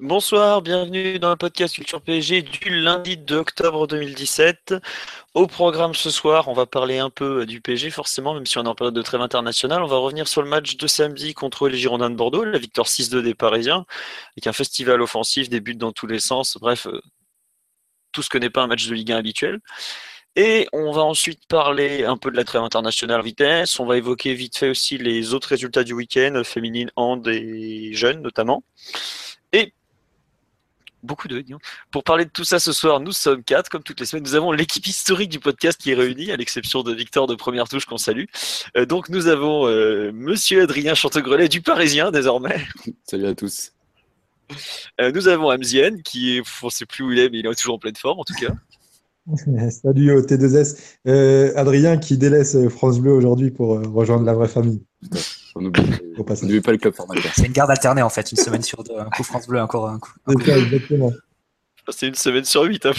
Bonsoir, bienvenue dans le podcast Culture PSG du lundi 2 octobre 2017. Au programme ce soir, on va parler un peu du PSG forcément, même si on est en période de trêve internationale. On va revenir sur le match de samedi contre les Girondins de Bordeaux, la victoire 6-2 des Parisiens, avec un festival offensif, des buts dans tous les sens, bref, euh, tout ce que n'est pas un match de Ligue 1 habituel. Et on va ensuite parler un peu de la trêve internationale vitesse. On va évoquer vite fait aussi les autres résultats du week-end, féminine, hand et jeunes notamment. Et beaucoup de Pour parler de tout ça ce soir, nous sommes quatre, comme toutes les semaines. Nous avons l'équipe historique du podcast qui est réunie, à l'exception de Victor de Première Touche qu'on salue. Euh, donc nous avons euh, Monsieur Adrien Chantegrelet du Parisien désormais. Salut à tous. Euh, nous avons Amzienne qui est, on ne sait plus où il est, mais il est toujours en pleine forme en tout cas. Salut au T2S. Adrien qui délaisse France Bleu aujourd'hui pour rejoindre la vraie famille. N'oublie pas le club formateur. C'est une garde alternée en fait, une semaine sur deux. Un coup France Bleu, encore un coup. C'est une semaine sur huit, hein,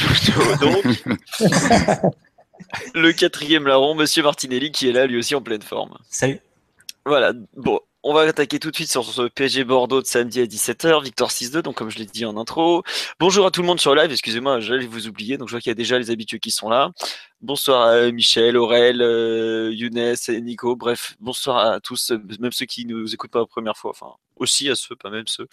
Donc, le quatrième larron, Monsieur Martinelli, qui est là lui aussi en pleine forme. Salut. Voilà, bon, on va attaquer tout de suite sur ce PSG Bordeaux de samedi à 17h, victoire 6-2, donc comme je l'ai dit en intro. Bonjour à tout le monde sur live, excusez-moi, j'allais vous oublier, donc je vois qu'il y a déjà les habitués qui sont là. Bonsoir à Michel, Aurel, euh, Younes et Nico, bref, bonsoir à tous, même ceux qui nous écoutent pas la première fois, enfin aussi à ceux, pas même ceux.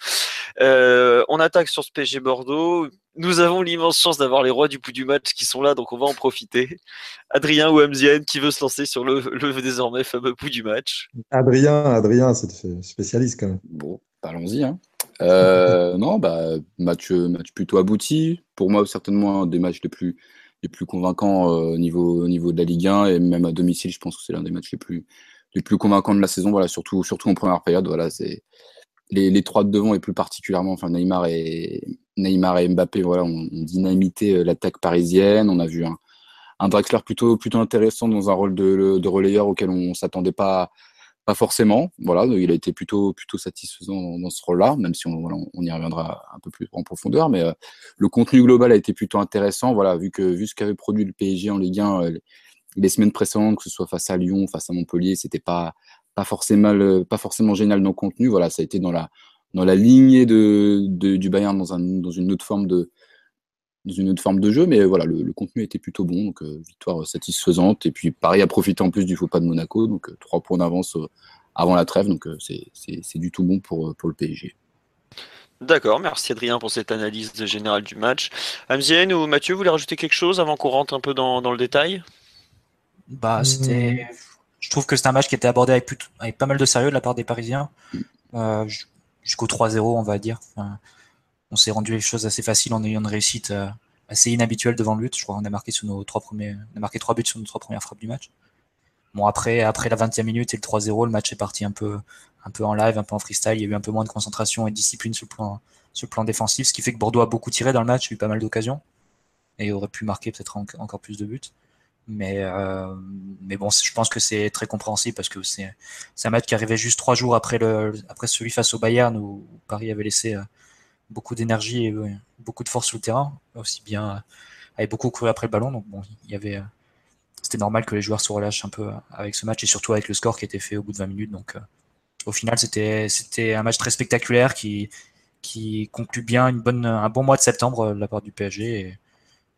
Euh, on attaque sur ce PSG Bordeaux. Nous avons l'immense chance d'avoir les rois du bout du match qui sont là, donc on va en profiter. Adrien ou Amzienne, qui veut se lancer sur le, le désormais fameux bout du match Adrien, Adrien, c'est spécialiste quand même. Bon, allons-y. Hein. Euh, non, bah, match, match plutôt abouti. Pour moi, certainement un des matchs les plus, les plus convaincants euh, au, niveau, au niveau de la Ligue 1 et même à domicile, je pense que c'est l'un des matchs les plus, les plus convaincants de la saison. Voilà, surtout, surtout en première période. Voilà, c'est les, trois de devant et plus particulièrement, enfin Neymar et Neymar et Mbappé, voilà, ont, dynamité euh, l'attaque parisienne. On a vu un, un, Draxler plutôt plutôt intéressant dans un rôle de, relayeur auquel on s'attendait pas pas forcément. Voilà, il a été plutôt plutôt satisfaisant dans, ce rôle-là, même si on, on, y reviendra un peu plus en profondeur. Mais euh, le contenu global a été plutôt intéressant. Voilà, vu que vu ce qu'avait produit le PSG en Ligue 1 euh, les semaines précédentes, que ce soit face à Lyon, face à Montpellier, c'était pas pas forcément, euh, pas forcément génial dans le contenu. Voilà, ça a été dans la, dans la lignée de, du Bayern dans, un, dans une autre forme de dans une autre forme de jeu, mais voilà, le, contenu était plutôt bon, donc euh, victoire satisfaisante. Et puis Paris a profité en plus du faux pas de Monaco, donc euh, trois points d'avance avant la trêve, donc c'est du tout bon pour, pour le PSG. D'accord, merci Adrien pour cette analyse générale du match. Amzienne ou Mathieu, vous voulez rajouter quelque chose avant qu'on rentre un peu dans, dans le détail? Bah, c'était je trouve que c'est un match qui était abordé avec, pas mal de sérieux de la part des Parisiens. Euh, jusqu'au 3-0, on va dire. on s'est rendu les choses assez faciles en ayant une réussite euh, assez inhabituelle devant le but. Je crois qu'on a marqué sur nos trois premiers, on a marqué trois buts sur nos trois premières frappes du match. Bon après, après la 20e minute et le 3-0, le match est parti un peu, un peu en live, un peu en freestyle. Il y a eu un peu moins de concentration et de discipline sur le plan, défensif, ce qui fait que Bordeaux a beaucoup tiré dans le match, a eu pas mal d'occasions et aurait pu marquer peut-être encore plus de buts. Mais, euh, mais bon, je pense que c'est très compréhensible parce que c'est un match qui arrivait juste trois jours après, le, après celui face au Bayern où, Paris avait laissé euh, beaucoup d'énergie et euh, beaucoup de force sur le terrain, aussi bien avait beaucoup couru après le ballon. Donc bon, il y avait, c'était normal que les joueurs se relâchent un peu avec ce match et surtout avec le score qui était fait au bout de 20 minutes. Donc au final, c'était c'était un match très spectaculaire qui qui conclut bien une bonne, un bon mois de septembre de la part du PSG.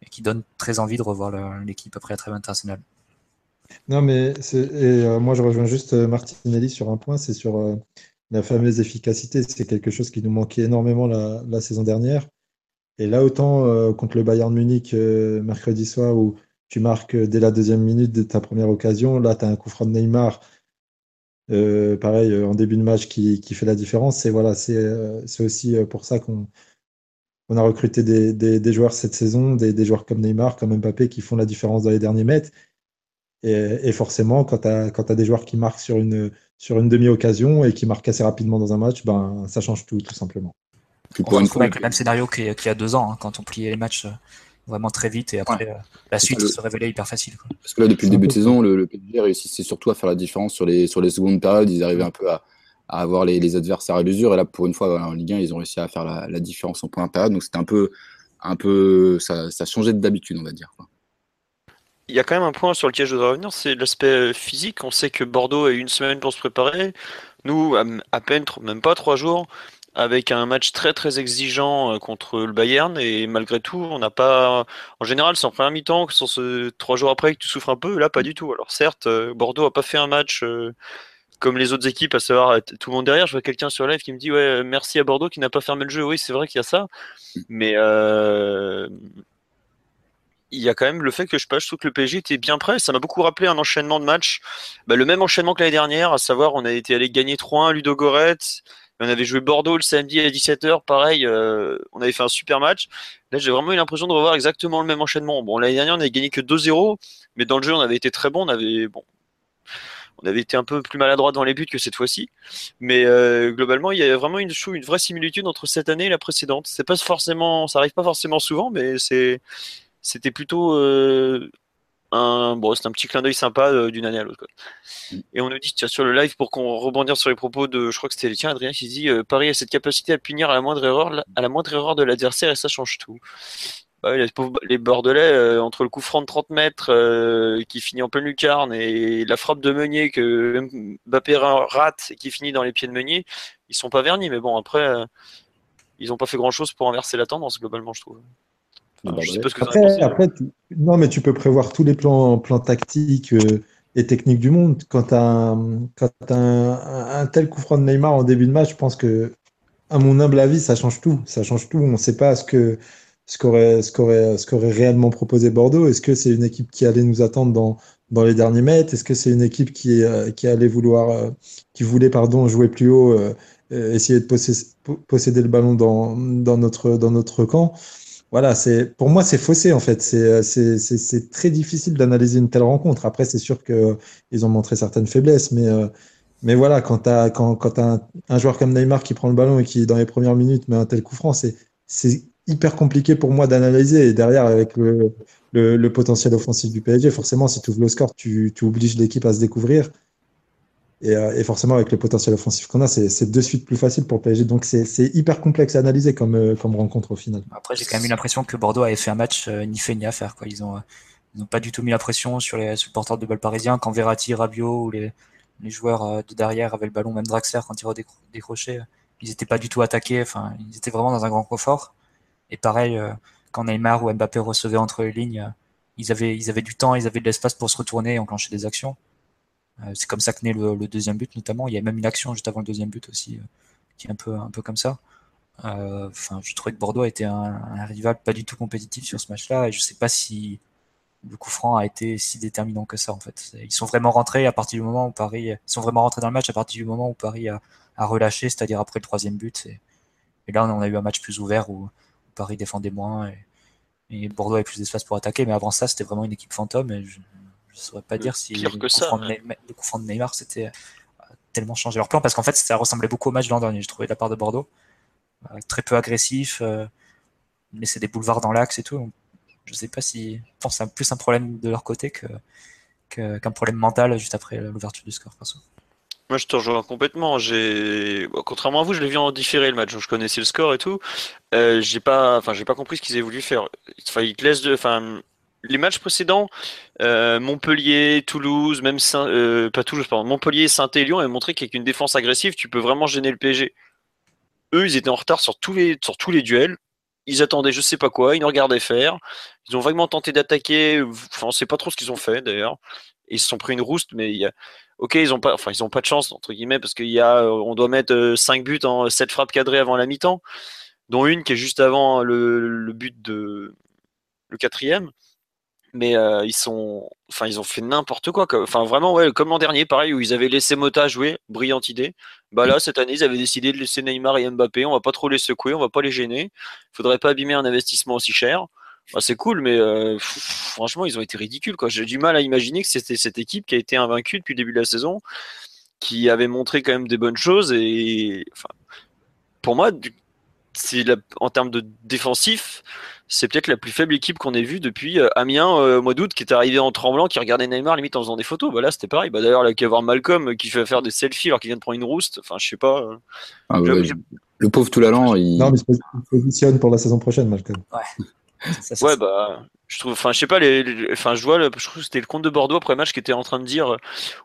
Et qui donne très envie de revoir l'équipe après la trêve internationale. Non, mais et, euh, moi je rejoins juste euh, Martinelli sur un point, c'est sur euh, la fameuse efficacité. C'est quelque chose qui nous manquait énormément la, saison dernière. Et là, autant contre le Bayern Munich mercredi soir où tu marques dès la deuxième minute de ta première occasion, là tu as un coup franc de Neymar. pareil, en début de match qui, fait la différence. Et voilà, c'est aussi pour ça qu'on on a recruté des, joueurs cette saison, des, joueurs comme Neymar, comme Mbappé, qui font la différence dans les derniers mètres. Et, forcément, quand tu as, des joueurs qui marquent sur une, sur une demi-occasion et qui marquent assez rapidement dans un match, ben, ça change tout, tout simplement. on se avec le même scénario qu'il y a deux ans, hein, quand on pliait les matchs euh, vraiment très vite et après euh, la suite se révélait hyper facile. Parce que là, depuis le début de saison, le, le PSG réussissait surtout à faire la différence sur les, sur les secondes périodes. Ils arrivaient un peu à, avoir les, adversaires à l'usure. Et là, pour une fois, en Ligue 1, ils ont réussi à faire la, différence en point période. Donc c'était un peu, un peu, ça, ça changeait d'habitude, on va dire. Il y a quand même un point sur lequel je voudrais revenir, c'est l'aspect euh, physique. On sait que Bordeaux a eu une semaine pour se préparer. Nous, à peine, même pas trois jours, avec un match très très exigeant euh, contre le Bayern. Et malgré tout, on n'a pas. En général, c'est en première mi-temps que sur ce trois jours après que tu souffres un peu. Là, pas du tout. Alors certes, euh, Bordeaux a pas fait un match comme les autres équipes, à savoir tout le monde derrière. Je vois quelqu'un sur live qui me dit ouais, merci à Bordeaux qui n'a pas fermé le jeu. Oui, c'est vrai qu'il y a ça, mais il y a quand même le fait que je, pas, je trouve que le PSG était bien prêt. Ça m'a beaucoup rappelé un enchaînement de matchs. Bah, le même enchaînement que l'année dernière, à savoir, on a été allé gagner 3-1 Ludo Goretz. On avait joué Bordeaux le samedi à 17h, pareil, euh, on avait fait un super match. Là, j'ai vraiment eu l'impression de revoir exactement le même enchaînement. Bon, l'année dernière, on avait gagné que 2-0, mais dans le jeu, on avait été très bon. On avait, bon, on avait été un peu plus maladroit dans les buts que cette fois-ci. Mais euh, globalement, il y a vraiment une, vraie similitude entre cette année et la précédente. C'est pas forcément, ça arrive pas forcément souvent, mais c'était plutôt euh, un, bon, un petit clin d'œil sympa euh, d'une année à l'autre. Et on nous dit, tiens, sur le live, pour qu'on rebondisse sur les propos de, je crois que c'était Adrien qui dit, Paris a cette capacité à punir à la moindre erreur de l'adversaire et ça change tout. Bah les, Bordelais, entre le coup franc de 30 mètres qui finit en pleine lucarne et la frappe de Meunier que Mbappé rate et qui finit dans les pieds de Meunier, ils sont pas vernis. Mais bon, après, ils n'ont pas fait grand chose pour inverser la tendance, globalement, je trouve après, non, mais tu peux prévoir tous les plans, plans tactiques euh, et techniques du monde. Quand tu as, un, tel coup franc de Neymar en début de match, je pense que, à mon humble avis, ça change tout. Ça change tout. On ne sait pas ce que ce qu'aurait ce réellement proposé Bordeaux. Est-ce que c'est une équipe qui allait nous attendre dans dans les derniers mètres? Est-ce que c'est une équipe qui euh, qui allait vouloir euh, qui voulait pardon jouer plus haut, essayer de posséder, le ballon dans dans notre dans notre camp? Voilà, c'est pour moi c'est faussé en fait. C'est très difficile d'analyser une telle rencontre. Après, c'est sûr que ils ont montré certaines faiblesses, mais euh, mais voilà, quand tu as quand quand as un, joueur comme Neymar qui prend le ballon et qui dans les premières minutes met un tel coup franc, c'est hyper compliqué pour moi d'analyser. Et derrière, avec le, le, le, potentiel offensif du PSG, forcément, si tu ouvres le score, tu, obliges l'équipe à se découvrir. Euh, et, forcément, avec le potentiel offensif qu'on a, c'est de suite plus facile pour PSG. Donc, c'est hyper complexe à analyser comme, euh, comme rencontre au final. Après, j'ai quand même eu l'impression que Bordeaux avait fait un match euh, ni fait ni à faire. Quoi. Ils n'ont pas du tout mis la pression sur, les, sur le porteur de balle parisien. Quand Verratti, Rabiot ou les, joueurs de derrière avaient le ballon, même Draxler, quand il décroché, ils n'étaient pas du tout attaqués. Enfin, ils étaient vraiment dans un grand confort. Et pareil, quand Neymar ou Mbappé recevaient entre les lignes, ils avaient, ils avaient du temps, ils avaient de l'espace pour se retourner et enclencher des actions. Euh, c'est comme ça que naît le, deuxième but notamment. Il y a même une action juste avant le deuxième but aussi euh, qui est un peu, un peu comme ça. Euh, enfin, je trouvais que Bordeaux était un, un, rival pas du tout compétitif sur ce match-là et je sais pas si le coup franc a été si déterminant que ça en fait. Ils sont vraiment rentrés à partir du moment où Paris, sont vraiment rentrés dans le match à partir du moment où Paris a, a relâché, c'est-à-dire après le troisième but. Et, et, là, on a eu un match plus ouvert où, Paris défendait moins et, et Bordeaux avait plus d'espace pour attaquer. Mais avant ça, c'était vraiment une équipe fantôme. Et je, je saurais pas dire si le, coup ça, de Neymar, c'était euh, tellement changé leur plan parce qu'en fait ça ressemblait beaucoup au match de l'an dernier, je trouvais de la part de Bordeaux. Euh, très peu agressif, euh, laisser des boulevards dans l'axe et tout. Je sais pas si. Je pense c'est plus un problème de leur côté que qu'un problème mental juste après l'ouverture du score. Moi, je te rejoins complètement. J'ai, contrairement à vous, je l'ai vu en différé le match. je connaissais le score et tout. j'ai pas, enfin, j'ai pas compris ce qu'ils avaient voulu faire. Enfin, ils te laissent de, enfin, les matchs précédents, euh, Montpellier, Toulouse, même Saint, euh, pas Toulouse, pardon, Montpellier, Saint et Lyon avaient montré qu'avec une défense agressive, tu peux vraiment gêner le PSG. Eux, ils étaient en retard sur tous les, sur tous les duels. Ils attendaient je sais pas quoi, ils nous regardaient faire. Ils ont vaguement tenté d'attaquer. Enfin, on sait pas trop ce qu'ils ont fait d'ailleurs. Ils se sont pris une rouste, mais il y a... ok, ils ont pas, enfin, ils ont pas de chance entre guillemets parce qu'il y a, on doit mettre 5 euh, buts en 7 frappes cadrées avant la mi-temps, dont une qui est juste avant le, le but de le quatrième. Mais euh, ils sont enfin ils ont fait n'importe quoi enfin vraiment ouais comme l'an dernier pareil où ils avaient laissé Mota jouer brillante idée. Bah là cette année ils avaient décidé de laisser Neymar et Mbappé. On va pas trop les secouer on va pas les gêner. Faudrait pas abîmer un investissement aussi cher bah, c'est cool, mais euh, franchement, ils ont été ridicules. J'ai du mal à imaginer que c'était cette équipe qui a été invaincue depuis le début de la saison, qui avait montré quand même des bonnes choses. Et enfin, pour moi, en termes de défensif, c'est peut-être la plus faible équipe qu'on ait vue depuis euh, Amiens euh, au mois d'août, qui était arrivé en tremblant, qui regardait Neymar limite en faisant des photos. Bah là, c'était pareil. Bah, D'ailleurs, là, qu'il y avoir Malcolm qui fait faire des selfies alors qu'il vient de prendre une rouste. Enfin, je sais pas. Ah le pauvre Toulalan, il. Non, mais il se positionne pour la saison prochaine, Malcolm. Ouais. Ouais, bah, je trouve, enfin, je sais pas, les, enfin, je vois, le, je trouve que c'était le compte de Bordeaux après match qui était en train de dire,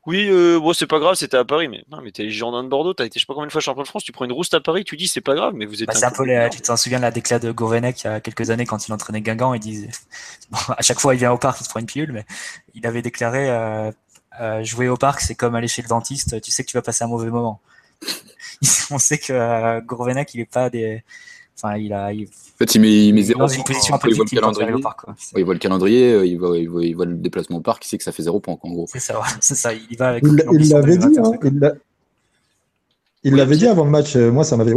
oui, euh, bon, c'est pas grave, c'était à Paris, mais non, mais t'es Girondin de Bordeaux, t'as été, je sais pas combien de fois champion de France, tu prends une rouste à Paris, tu dis, c'est pas grave, mais vous êtes. Bah, un peu, les, tu t'en souviens de la déclat de Gourvenec il y a quelques années quand il entraînait Guingamp, il disait, bon, à chaque fois, il vient au parc, il se prend une pilule, mais il avait déclaré, euh, euh, jouer au parc, c'est comme aller chez le dentiste, tu sais que tu vas passer un mauvais moment. On sait que euh, Gourvenec, il est pas des, Enfin, il a. Il... En fait, il met, il met zéro. Dans une position un peu il voit le calendrier. Parc, il voit le calendrier, il voit, il, voit, il voit, le déplacement au parc, il sait que ça fait zéro point, en gros. C'est ça, c'est ça. Il va avec. Il l'avait dit, hein, il l'avait dit avant le match. Euh, moi, ça m'avait,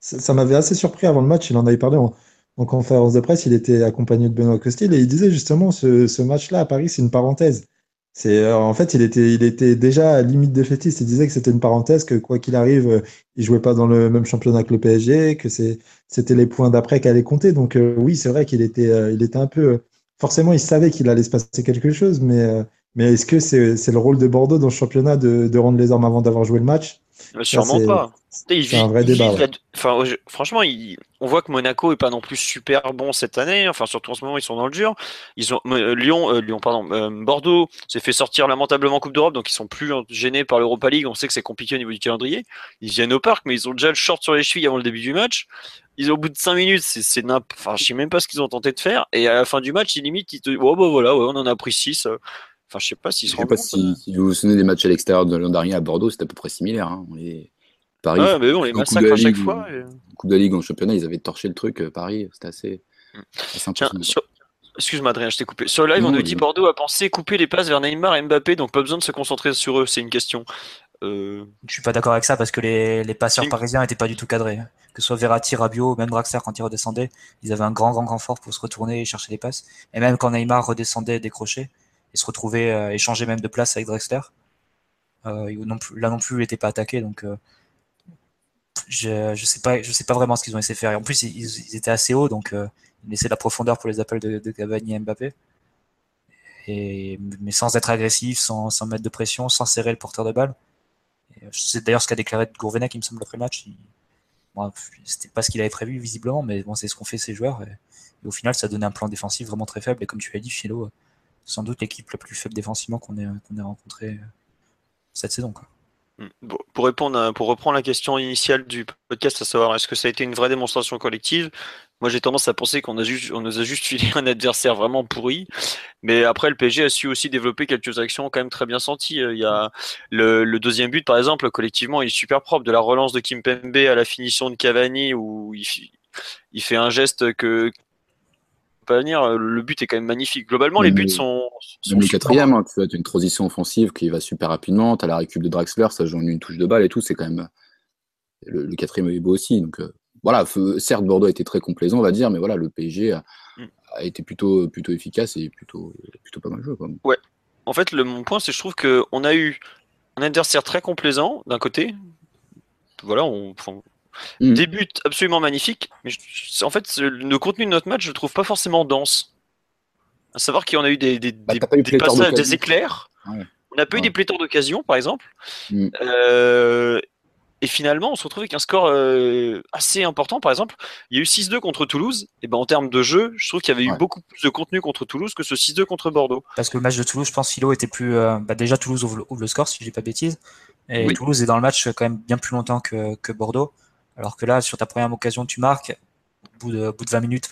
ça m'avait assez surpris avant le match. Il en avait parlé en, en, conférence de presse. Il était accompagné de Benoît Costil et il disait justement ce, ce match-là à Paris, c'est une parenthèse. C'est euh, en fait, il était, il était déjà à limite défaitiste. Il disait que c'était une parenthèse, que quoi qu'il arrive, euh, il jouait pas dans le même championnat que le PSG, que c'était les points d'après qui compter. Donc euh, oui, c'est vrai qu'il était, il était un peu. Forcément, il savait qu'il allait se passer quelque chose, mais mais est-ce que c'est, le rôle de Bordeaux dans ce championnat de rendre les armes avant d'avoir joué le match? Sûrement pas. C'est un vrai débat. Enfin, franchement, on voit que Monaco est pas non plus super bon cette année. Enfin, surtout en ce moment, ils sont dans le dur. Ils ont euh, Lyon, euh, Lyon, pardon, euh, Bordeaux s'est fait sortir lamentablement en Coupe d'Europe, donc ils sont plus gênés par l'Europa League. On sait que c'est compliqué au niveau du calendrier. Ils viennent au parc, mais ils ont déjà le short sur les chevilles avant le début du match. Ils au bout de 5 minutes, c'est enfin, je sais même pas ce qu'ils ont tenté de faire. Et à la fin du match, ils limite, ils te, oh bah voilà, on en a pris 6 Enfin, je sais pas s'ils se Je sais pas si, vous vous souvenez des matchs à l'extérieur de l'an dernier à Bordeaux, c'était à peu près similaire. Hein. Paris, ouais, mais bon, les massacres à chaque fois. Et... Coupe de la Ligue en championnat, ils avaient torché le truc. Euh, Paris, c'était assez. Mm. Tiens, Excuse-moi Adrien, je t'ai coupé. Sur le live, on nous dit Bordeaux a pensé couper les passes vers Neymar et Mbappé, donc pas besoin de se concentrer sur eux, c'est une question. Euh... Je suis pas d'accord avec ça parce que les, les passeurs parisiens n'étaient pas du tout cadrés. Que ce soit Verratti, Rabiot, même Draxler quand ils redescendaient, ils avaient un grand grand grand fort pour se retourner et chercher les passes. Et même quand Neymar redescendait et décrochait, et se retrouvait euh, échanger même de place avec Drexler. Euh, là non plus, il n'était pas attaqué, donc euh, je, je sais pas, je sais pas vraiment ce qu'ils ont essayé de faire. Et en plus, ils, étaient assez hauts, donc ils laissaient de la profondeur pour les appels de, de Cavani et Mbappé. Et, mais sans être agressif, sans, sans, mettre de pression, sans serrer le porteur de balle. C'est d'ailleurs ce qu'a déclaré Gourvenec, il me semble, après le match. Bon, C'était pas ce qu'il avait prévu, visiblement, mais bon, c'est ce qu'ont fait ces joueurs. Et, au final, ça donnait un plan défensif vraiment très faible. Et comme tu l'as dit, Philo, sans doute l'équipe la plus faible défensivement qu'on ait, qu'on ait rencontré euh, cette saison. Quoi. Hmm. pour répondre, pour reprendre la question initiale du podcast, à savoir est-ce que ça a été une vraie démonstration collective? Moi, j'ai tendance à penser qu'on a juste, on nous a juste filé un adversaire vraiment pourri. Mais après, le PSG a su aussi développer quelques actions quand même très bien senties. Euh, il y a le, le deuxième but, par exemple, collectivement, il est super propre. De la relance de Kim Pembe à la finition de Cavani, où il, il fait un geste que venir. Euh, le but est quand même magnifique. Globalement, les buts sont. sont le quatrième, hein, tu as une transition offensive qui va super rapidement. Tu as la récup de Draxler, ça joue en une touche de balle et tout. C'est quand même. Le, quatrième est beau aussi. Donc euh, voilà, certes, Bordeaux a été très complaisant, on va dire, mais voilà, le PSG a, mm. été plutôt, plutôt efficace et plutôt, plutôt pas mal joué. Quoi. Ouais. En fait, le, mon point, c'est que je trouve qu'on a eu un adversaire très complaisant d'un côté. Voilà, on, Mm. Des buts absolument magnifiques, mais en fait, le contenu de notre match, je le trouve pas forcément dense. À savoir qu'il y en a eu des, des, bah, des, éclairs. On n'a pas eu des pléthores d'occasion, par exemple. Mm. Euh, et finalement, on se retrouve avec un score euh, assez important. Par exemple, il y a eu 6-2 contre Toulouse. Et ben en termes de jeu, je trouve qu'il y avait eu beaucoup plus de contenu contre Toulouse que ce 6-2 contre Bordeaux. Parce que le match de Toulouse, je pense, Philo était plus. Euh, bah, déjà, Toulouse ouvre, le score, si je dis pas bêtise. Et Toulouse est dans le match quand même bien plus longtemps que, que Bordeaux. Alors que là, sur ta première occasion, tu marques, au bout de, bout de 20 minutes,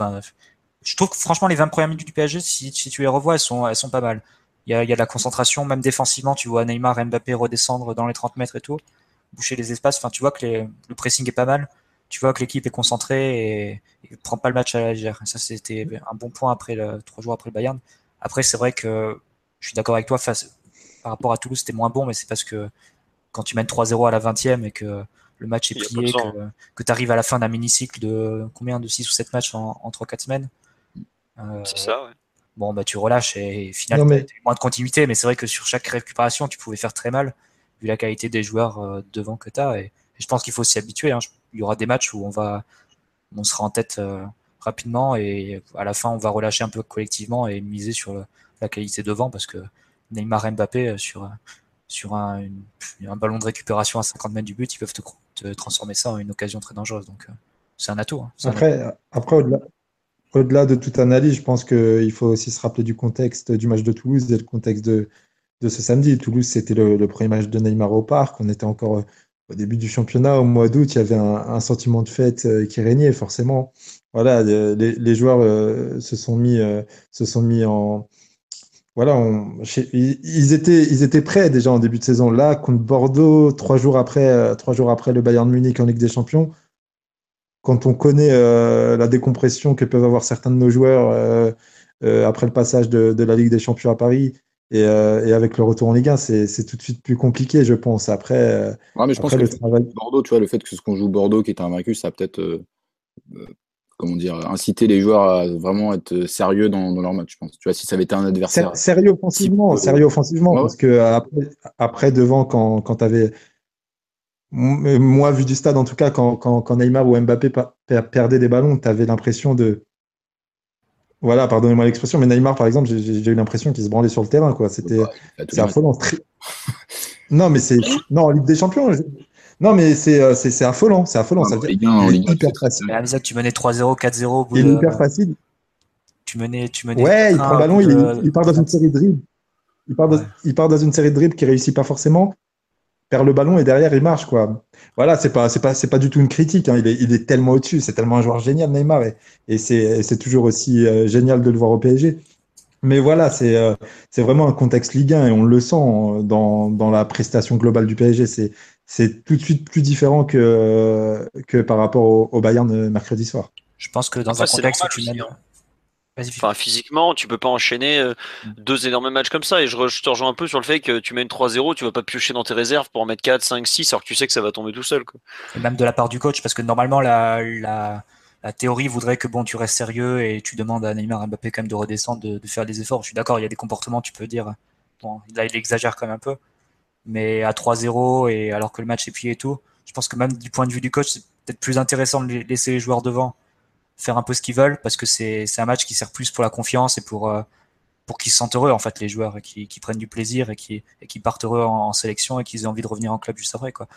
je trouve que franchement, les 20 premières minutes du PSG, si, tu les revois, elles sont, pas mal. Il y, a, de la concentration, même défensivement, tu vois Neymar Mbappé redescendre dans les 30 mètres et tout, boucher les espaces. Enfin, tu vois que le pressing est pas mal. Tu vois que l'équipe est concentrée et, ne prend pas le match à la légère. Ça, c'était un bon point après trois jours après le Bayern. Après, c'est vrai que je suis d'accord avec toi, par rapport à Toulouse, c'était moins bon, mais c'est parce que quand tu mènes 3-0 à la 20e et que le match est plié, que, tu arrives à la fin d'un mini-cycle de combien de 6 ou 7 matchs en, en 3-4 semaines? c'est ça, ouais. Bon, bah, tu relâches et finalement, mais... tu as moins de continuité, mais c'est vrai que sur chaque récupération, tu pouvais faire très mal, vu la qualité des joueurs devant que tu as. Et, je pense qu'il faut s'y habituer. Hein. Il y aura des matchs où on, va, on sera en tête rapidement et à la fin, on va relâcher un peu collectivement et miser sur la qualité devant parce que Neymar et Mbappé, sur, sur un, un, ballon de récupération à 50 mètres du but, ils peuvent te, transformer ça en une occasion très dangereuse. Donc, euh, c'est un atout. Hein. après, après au-delà, au-delà de toute analyse, je pense qu'il faut aussi se rappeler du contexte du match de Toulouse et le contexte de, de ce samedi. Toulouse, c'était le, premier match de Neymar au parc. On était encore euh, au début du championnat, au mois d'août. Il y avait un, sentiment de fête euh, qui régnait, forcément. Voilà, les, les joueurs se, sont mis, se sont mis en, voilà, ils, étaient, ils étaient prêts déjà en début de saison. Là, contre Bordeaux, trois jours après, euh, trois jours après le Bayern Munich en Ligue des Champions, quand on connaît euh, la décompression que peuvent avoir certains de nos joueurs euh, après le passage de, la Ligue des Champions à Paris et, avec le retour en Ligue 1, c'est tout de suite plus compliqué, je pense. Après, mais je pense que le travail... Bordeaux, tu vois, le fait que ce qu'on joue Bordeaux, qui est un vaincu, ça peut-être comment dire, inciter les joueurs à vraiment être sérieux dans, leur match, je pense. Tu vois, si ça avait été un adversaire. Sérieux offensivement, sérieux offensivement, parce que après, devant, quand, quand tu avais. Moi, vu du stade, en tout cas, quand, quand, Neymar ou Mbappé perdaient des ballons, tu avais l'impression de. Voilà, pardonnez-moi l'expression, mais Neymar, par exemple, j'ai eu l'impression qu'il se branlait sur le terrain, quoi. C'était. c'est affolant. non, mais c'est. Non, en Ligue des Champions, non, mais c'est euh, affolant. C'est affolant. ça veut dire, il est hyper facile. Mais tu menais 3-0, 4-0. Il est hyper facile. Tu menais, tu menais ouais, il prend le ballon, il, il, part dans une série de dribbles. Il part, il part dans une série de dribbles qui réussit pas forcément, perd le ballon et derrière il marche quoi. Voilà, c'est pas c'est pas c'est pas du tout une critique. Hein. Il, est, il est tellement au-dessus. C'est tellement un joueur génial Neymar et, et c'est toujours aussi euh, génial de le voir au PSG. Mais voilà, c'est euh, c'est vraiment un contexte Ligue 1 et on le sent dans, dans la prestation globale du PSG. C'est c'est tout de suite plus différent que, que par rapport au, Bayern mercredi soir. Je pense que dans un contexte où tu mènes. Hein. Enfin, physiquement, tu peux pas enchaîner euh, mm. deux énormes matchs comme ça. Et je, te rejoins un peu sur le fait que tu mènes 3-0, tu vas pas piocher dans tes réserves pour en mettre 4, 5, 6, alors que tu sais que ça va tomber tout seul. Quoi. Et même de la part du coach, parce que normalement, la, la, la, théorie voudrait que bon, tu restes sérieux et tu demandes à Neymar et Mbappé quand même de redescendre, de, de faire des efforts. Je suis d'accord, il y a des comportements, tu peux dire. Bon, là, il exagère quand même un peu mais à 3-0 et alors que le match est plié et tout, je pense que même du point de vue du coach, c'est peut-être plus intéressant de laisser les joueurs devant faire un peu ce qu'ils veulent parce que c'est un match qui sert plus pour la confiance et pour euh, pour qu'ils se sentent heureux en fait les joueurs et qui, qui prennent du plaisir et qui partent heureux en, sélection et qu'ils aient envie de revenir en club juste après quoi.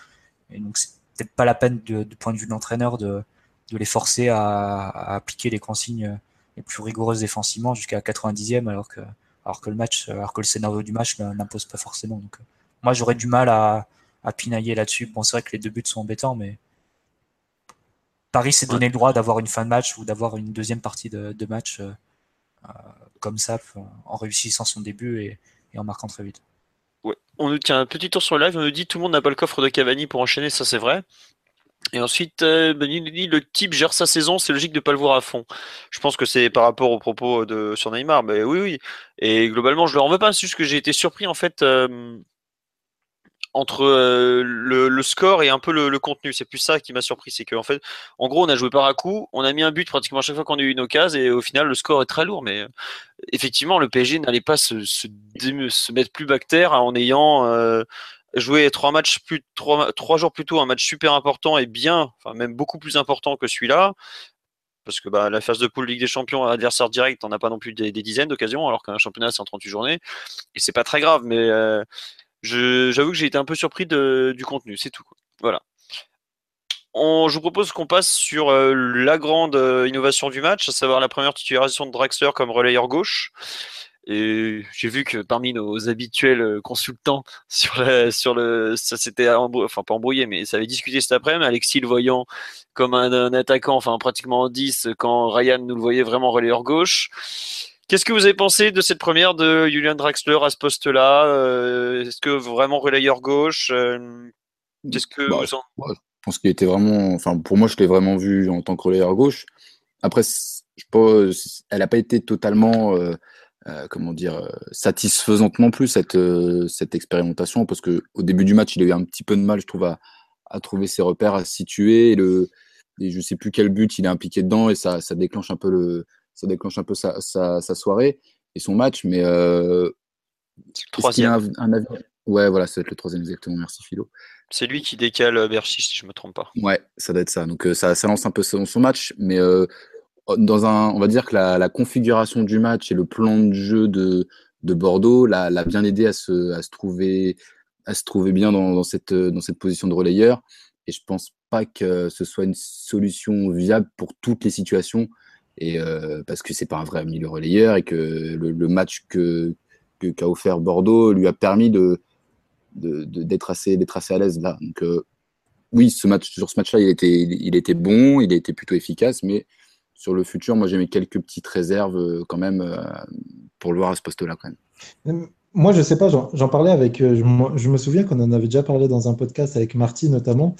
Et donc c'est peut-être pas la peine de, du point de vue de l'entraîneur de de les forcer à, à, appliquer les consignes les plus rigoureuses défensivement jusqu'à 90e alors que alors que le match alors que le scénario du match n'impose pas forcément donc moi, j'aurais du mal à, pinailler là-dessus. Bon, c'est vrai que les deux buts sont embêtants, mais Paris s'est donné le droit d'avoir une fin de match ou d'avoir une deuxième partie de, match euh, euh, comme ça, en réussissant son début et, en marquant très vite. Ouais. On nous tient un petit tour sur le live, on nous dit tout le monde n'a pas le coffre de Cavani pour enchaîner, ça c'est vrai. Et ensuite, euh, ben, il dit le type gère sa saison, c'est logique de ne pas le voir à fond. Je pense que c'est par rapport aux propos de sur Neymar, mais oui, oui. Et globalement, je ne le en veux pas, c'est juste que j'ai été surpris en fait entre euh, le, score et un peu le, contenu. C'est plus ça qui m'a surpris. C'est qu'en fait, en gros, on a joué par à coup, on a mis un but pratiquement à chaque fois qu'on a eu une occasion, et au final, le score est très lourd. Mais euh, effectivement, le PSG n'allait pas se, se, mettre plus bactère en ayant euh, joué trois matchs plus trois jours plus tôt, un match super important et bien, enfin même beaucoup plus important que celui-là. Parce que bah, la phase de poule Ligue des Champions, adversaire direct, on n'a pas non plus des, dizaines d'occasions, alors qu'un championnat c'est en 38 journées. Et c'est pas très grave, mais j'avoue que j'ai été un peu surpris du contenu, c'est tout. Voilà. je vous propose qu'on passe sur euh, la grande euh, innovation du match, à savoir la première titularisation de Draxler comme relayeur gauche. Et j'ai vu que parmi nos habituels euh, consultants sur, sur le, ça s'était enfin pas embrouillé, mais ça avait discuté cet après-midi. Alexis le voyant comme un, attaquant, enfin pratiquement en 10, quand Ryan nous le voyait vraiment relayeur gauche. Qu'est-ce que vous avez pensé de cette première de Julian Draxler à ce poste-là euh, Est-ce que vraiment relayeur gauche euh, Qu'est-ce que bah, Je pense qu'il était vraiment. Enfin, pour moi, je l'ai vraiment vu en tant que relayeur gauche. Après, je pense, elle n'a pas été totalement. Euh, comment dire, satisfaisante non plus cette, cette expérimentation parce que au début du match, il a eu un petit peu de mal, je trouve, à, à trouver ses repères, à se situer. Et, le, et je sais plus quel but il est impliqué dedans et ça, ça déclenche un peu le, ça déclenche un peu sa, soirée et son match. Mais troisième. Un, Ouais, voilà, ça va être le troisième exactement. Merci Philo. C'est lui qui décale Berchi, si je me trompe pas. Ouais, ça doit être ça. Donc ça, ça lance un peu son, son match, mais dans un, on va dire que la, configuration du match et le plan de jeu de, de Bordeaux l'a bien aidé à se, à se, trouver, à se trouver bien dans, cette, dans cette position de relayeur. Et je pense pas que ce soit une solution viable pour toutes les situations. Et euh, parce que c'est pas un vrai milieu relayeur et que le, match que qu'a offert Bordeaux lui a permis de d'être assez d'être assez à l'aise là. Donc euh, oui, ce match sur ce match-là, il était il était bon, il été plutôt efficace, mais sur le futur, moi j'ai mis quelques petites réserves euh, quand même pour le voir à ce poste-là quand. Moi, je sais pas, j'en parlais avec. Je, me souviens qu'on en avait déjà parlé dans un podcast avec Marty notamment.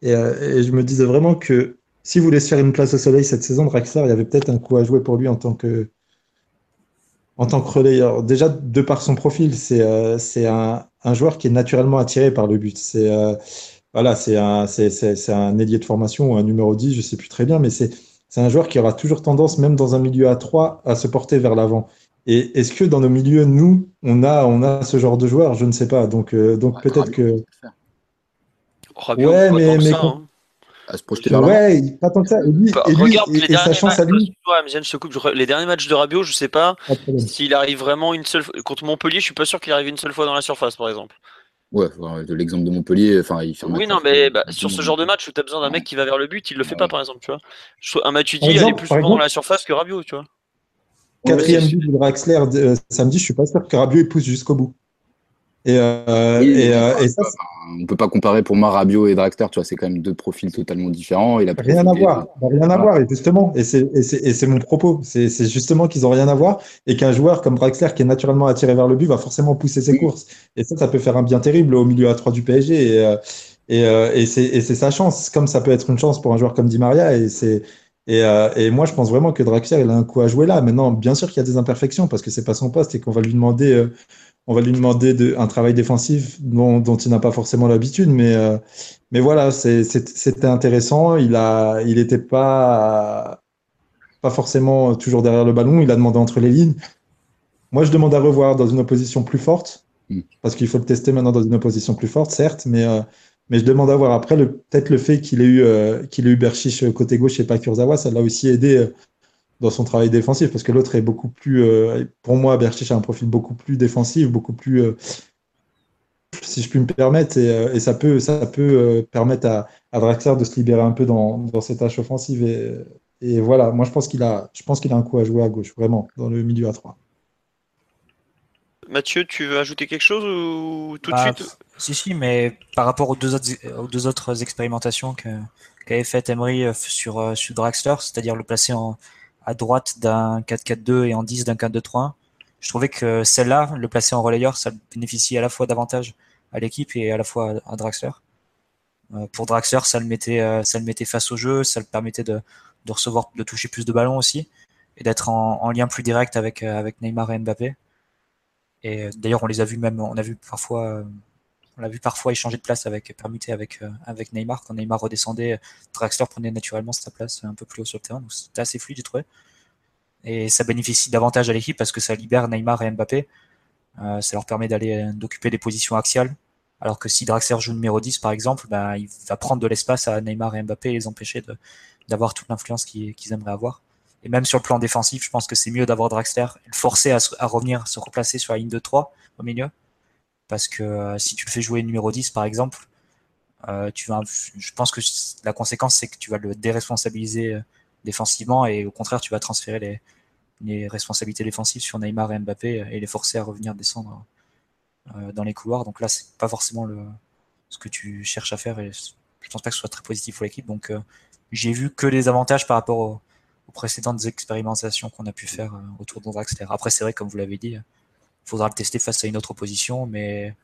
Et, je me disais vraiment que si vous voulez se faire une place au soleil cette saison, Draxler, il y avait peut-être un coup à jouer pour lui en tant que, en tant que relayeur. Déjà, de par son profil, c'est euh, un, joueur qui est naturellement attiré par le but. C'est euh, voilà, c'est un, un ailier de formation ou un numéro 10, je ne sais plus très bien, mais c'est un joueur qui aura toujours tendance, même dans un milieu à 3, à se porter vers l'avant. Et est-ce que dans nos milieux, nous, on a, on a ce genre de joueur? Je ne sais pas. Donc, euh, donc peut-être que. ouais, mais, mais, hein à se projeter vers Ouais, pas tant que ça. Et lui, bah, et lui regarde et, les, derniers chance à lui. les derniers matchs de Rabiot, je sais pas s'il arrive vraiment une seule fois. Contre Montpellier, je suis pas sûr qu'il arrive une seule fois dans la surface, par exemple. Ouais, de l'exemple de Montpellier, enfin, il fait Oui, non, mais bah, sur ce genre de match où tu as besoin d'un mec qui va vers le but, il le fait pas, par exemple, tu vois. Un match il est plus souvent dans la surface que Rabiot, tu vois. Quatrième but de Draxler euh, samedi, je suis pas sûr que Rabiot pousse jusqu'au bout. Et, euh, et, euh, et ça, on peut pas comparer pour moi Rabiot et Draxler, tu vois, c'est quand même deux profils totalement différents. Il a rien à voir, rien à voir, et justement, et c'est mon propos, c'est justement qu'ils ont rien à voir, et qu'un joueur comme Draxler qui est naturellement attiré vers le but va forcément pousser ses courses, et ça, ça peut faire un bien terrible au milieu à 3 du PSG, et, euh, et, euh, et c'est sa chance, comme ça peut être une chance pour un joueur comme Di Maria, et c'est et, euh, et, moi, je pense vraiment que Draxler, il a un coup à jouer là. Maintenant, bien sûr qu'il y a des imperfections parce que c'est pas son poste et qu'on va lui demander on va lui demander de, un travail défensif dont, il n'a pas forcément l'habitude, mais, euh, mais voilà, c'était intéressant. Il a, il n'était pas, pas forcément toujours derrière le ballon. Il a demandé entre les lignes. Moi, je demande à revoir dans une opposition plus forte, mm. parce qu'il faut le tester maintenant dans une opposition plus forte, certes, mais, euh, mais je demande à voir après peut-être le fait qu'il ait eu, euh, qu'il ait eu Berchiche côté gauche et pas Kurzawa, ça l'a aussi aidé dans son travail défensif, parce que l'autre est beaucoup plus, euh, pour moi, Berchich a un profil beaucoup plus défensif, beaucoup plus, euh, si je puis me permettre, et, euh, ça peut, ça peut permettre à, à, Draxler de se libérer un peu dans, dans ses tâches offensives. Et, et, voilà, moi je pense qu'il a, je pense qu'il a un coup à jouer à gauche, vraiment, dans le milieu à 3. Mathieu, tu veux ajouter quelque chose ou tout de bah, suite? Si, si, mais par rapport aux deux autres, aux deux autres expérimentations qu'avait fait Emery sur, sur Draxler, c'est-à-dire le placer en, à droite d'un 4-4-2 et en 10 d'un 4-2-3-1. Je trouvais que celle-là, le placer en relayeur, ça bénéficie à la fois davantage à l'équipe et à la fois à, Draxler. Euh, pour Draxler, ça le mettait, euh, ça le mettait face au jeu, ça le permettait de, de recevoir, de toucher plus de ballons aussi et d'être en, en, lien plus direct avec, euh, avec Neymar et Mbappé. Et d'ailleurs, on les a vus même, on a vu parfois on l'a vu parfois échanger de place avec, permuter avec, euh, avec Neymar. Quand Neymar redescendait, Draxler prenait naturellement sa place un peu plus haut sur le terrain. Donc c'était assez fluide, je trouvais. Et ça bénéficie davantage à l'équipe parce que ça libère Neymar et Mbappé. Euh, ça leur permet d'aller euh, d'occuper des positions axiales. Alors que si Draxler joue numéro 10, par exemple, bah, il va prendre de l'espace à Neymar et Mbappé et les empêcher d'avoir toute l'influence qu'ils aimeraient avoir. Et même sur le plan défensif, je pense que c'est mieux d'avoir Draxler le forcer à, à, revenir, se replacer sur la ligne de 3 au milieu, parce que euh, si tu le fais jouer numéro 10 par exemple, euh, tu vas, je pense que la conséquence c'est que tu vas le déresponsabiliser euh, défensivement et au contraire tu vas transférer les, responsabilités défensives sur Neymar et Mbappé et les forcer à revenir descendre dans les couloirs. Donc là c'est pas forcément le, ce que tu cherches à faire et je pense pas que ce soit très positif pour l'équipe. Donc j'ai vu que des avantages par rapport aux, précédentes expérimentations qu'on a pu faire autour de Draxler. Après c'est vrai comme vous l'avez dit faudra le tester face à une autre opposition, mais,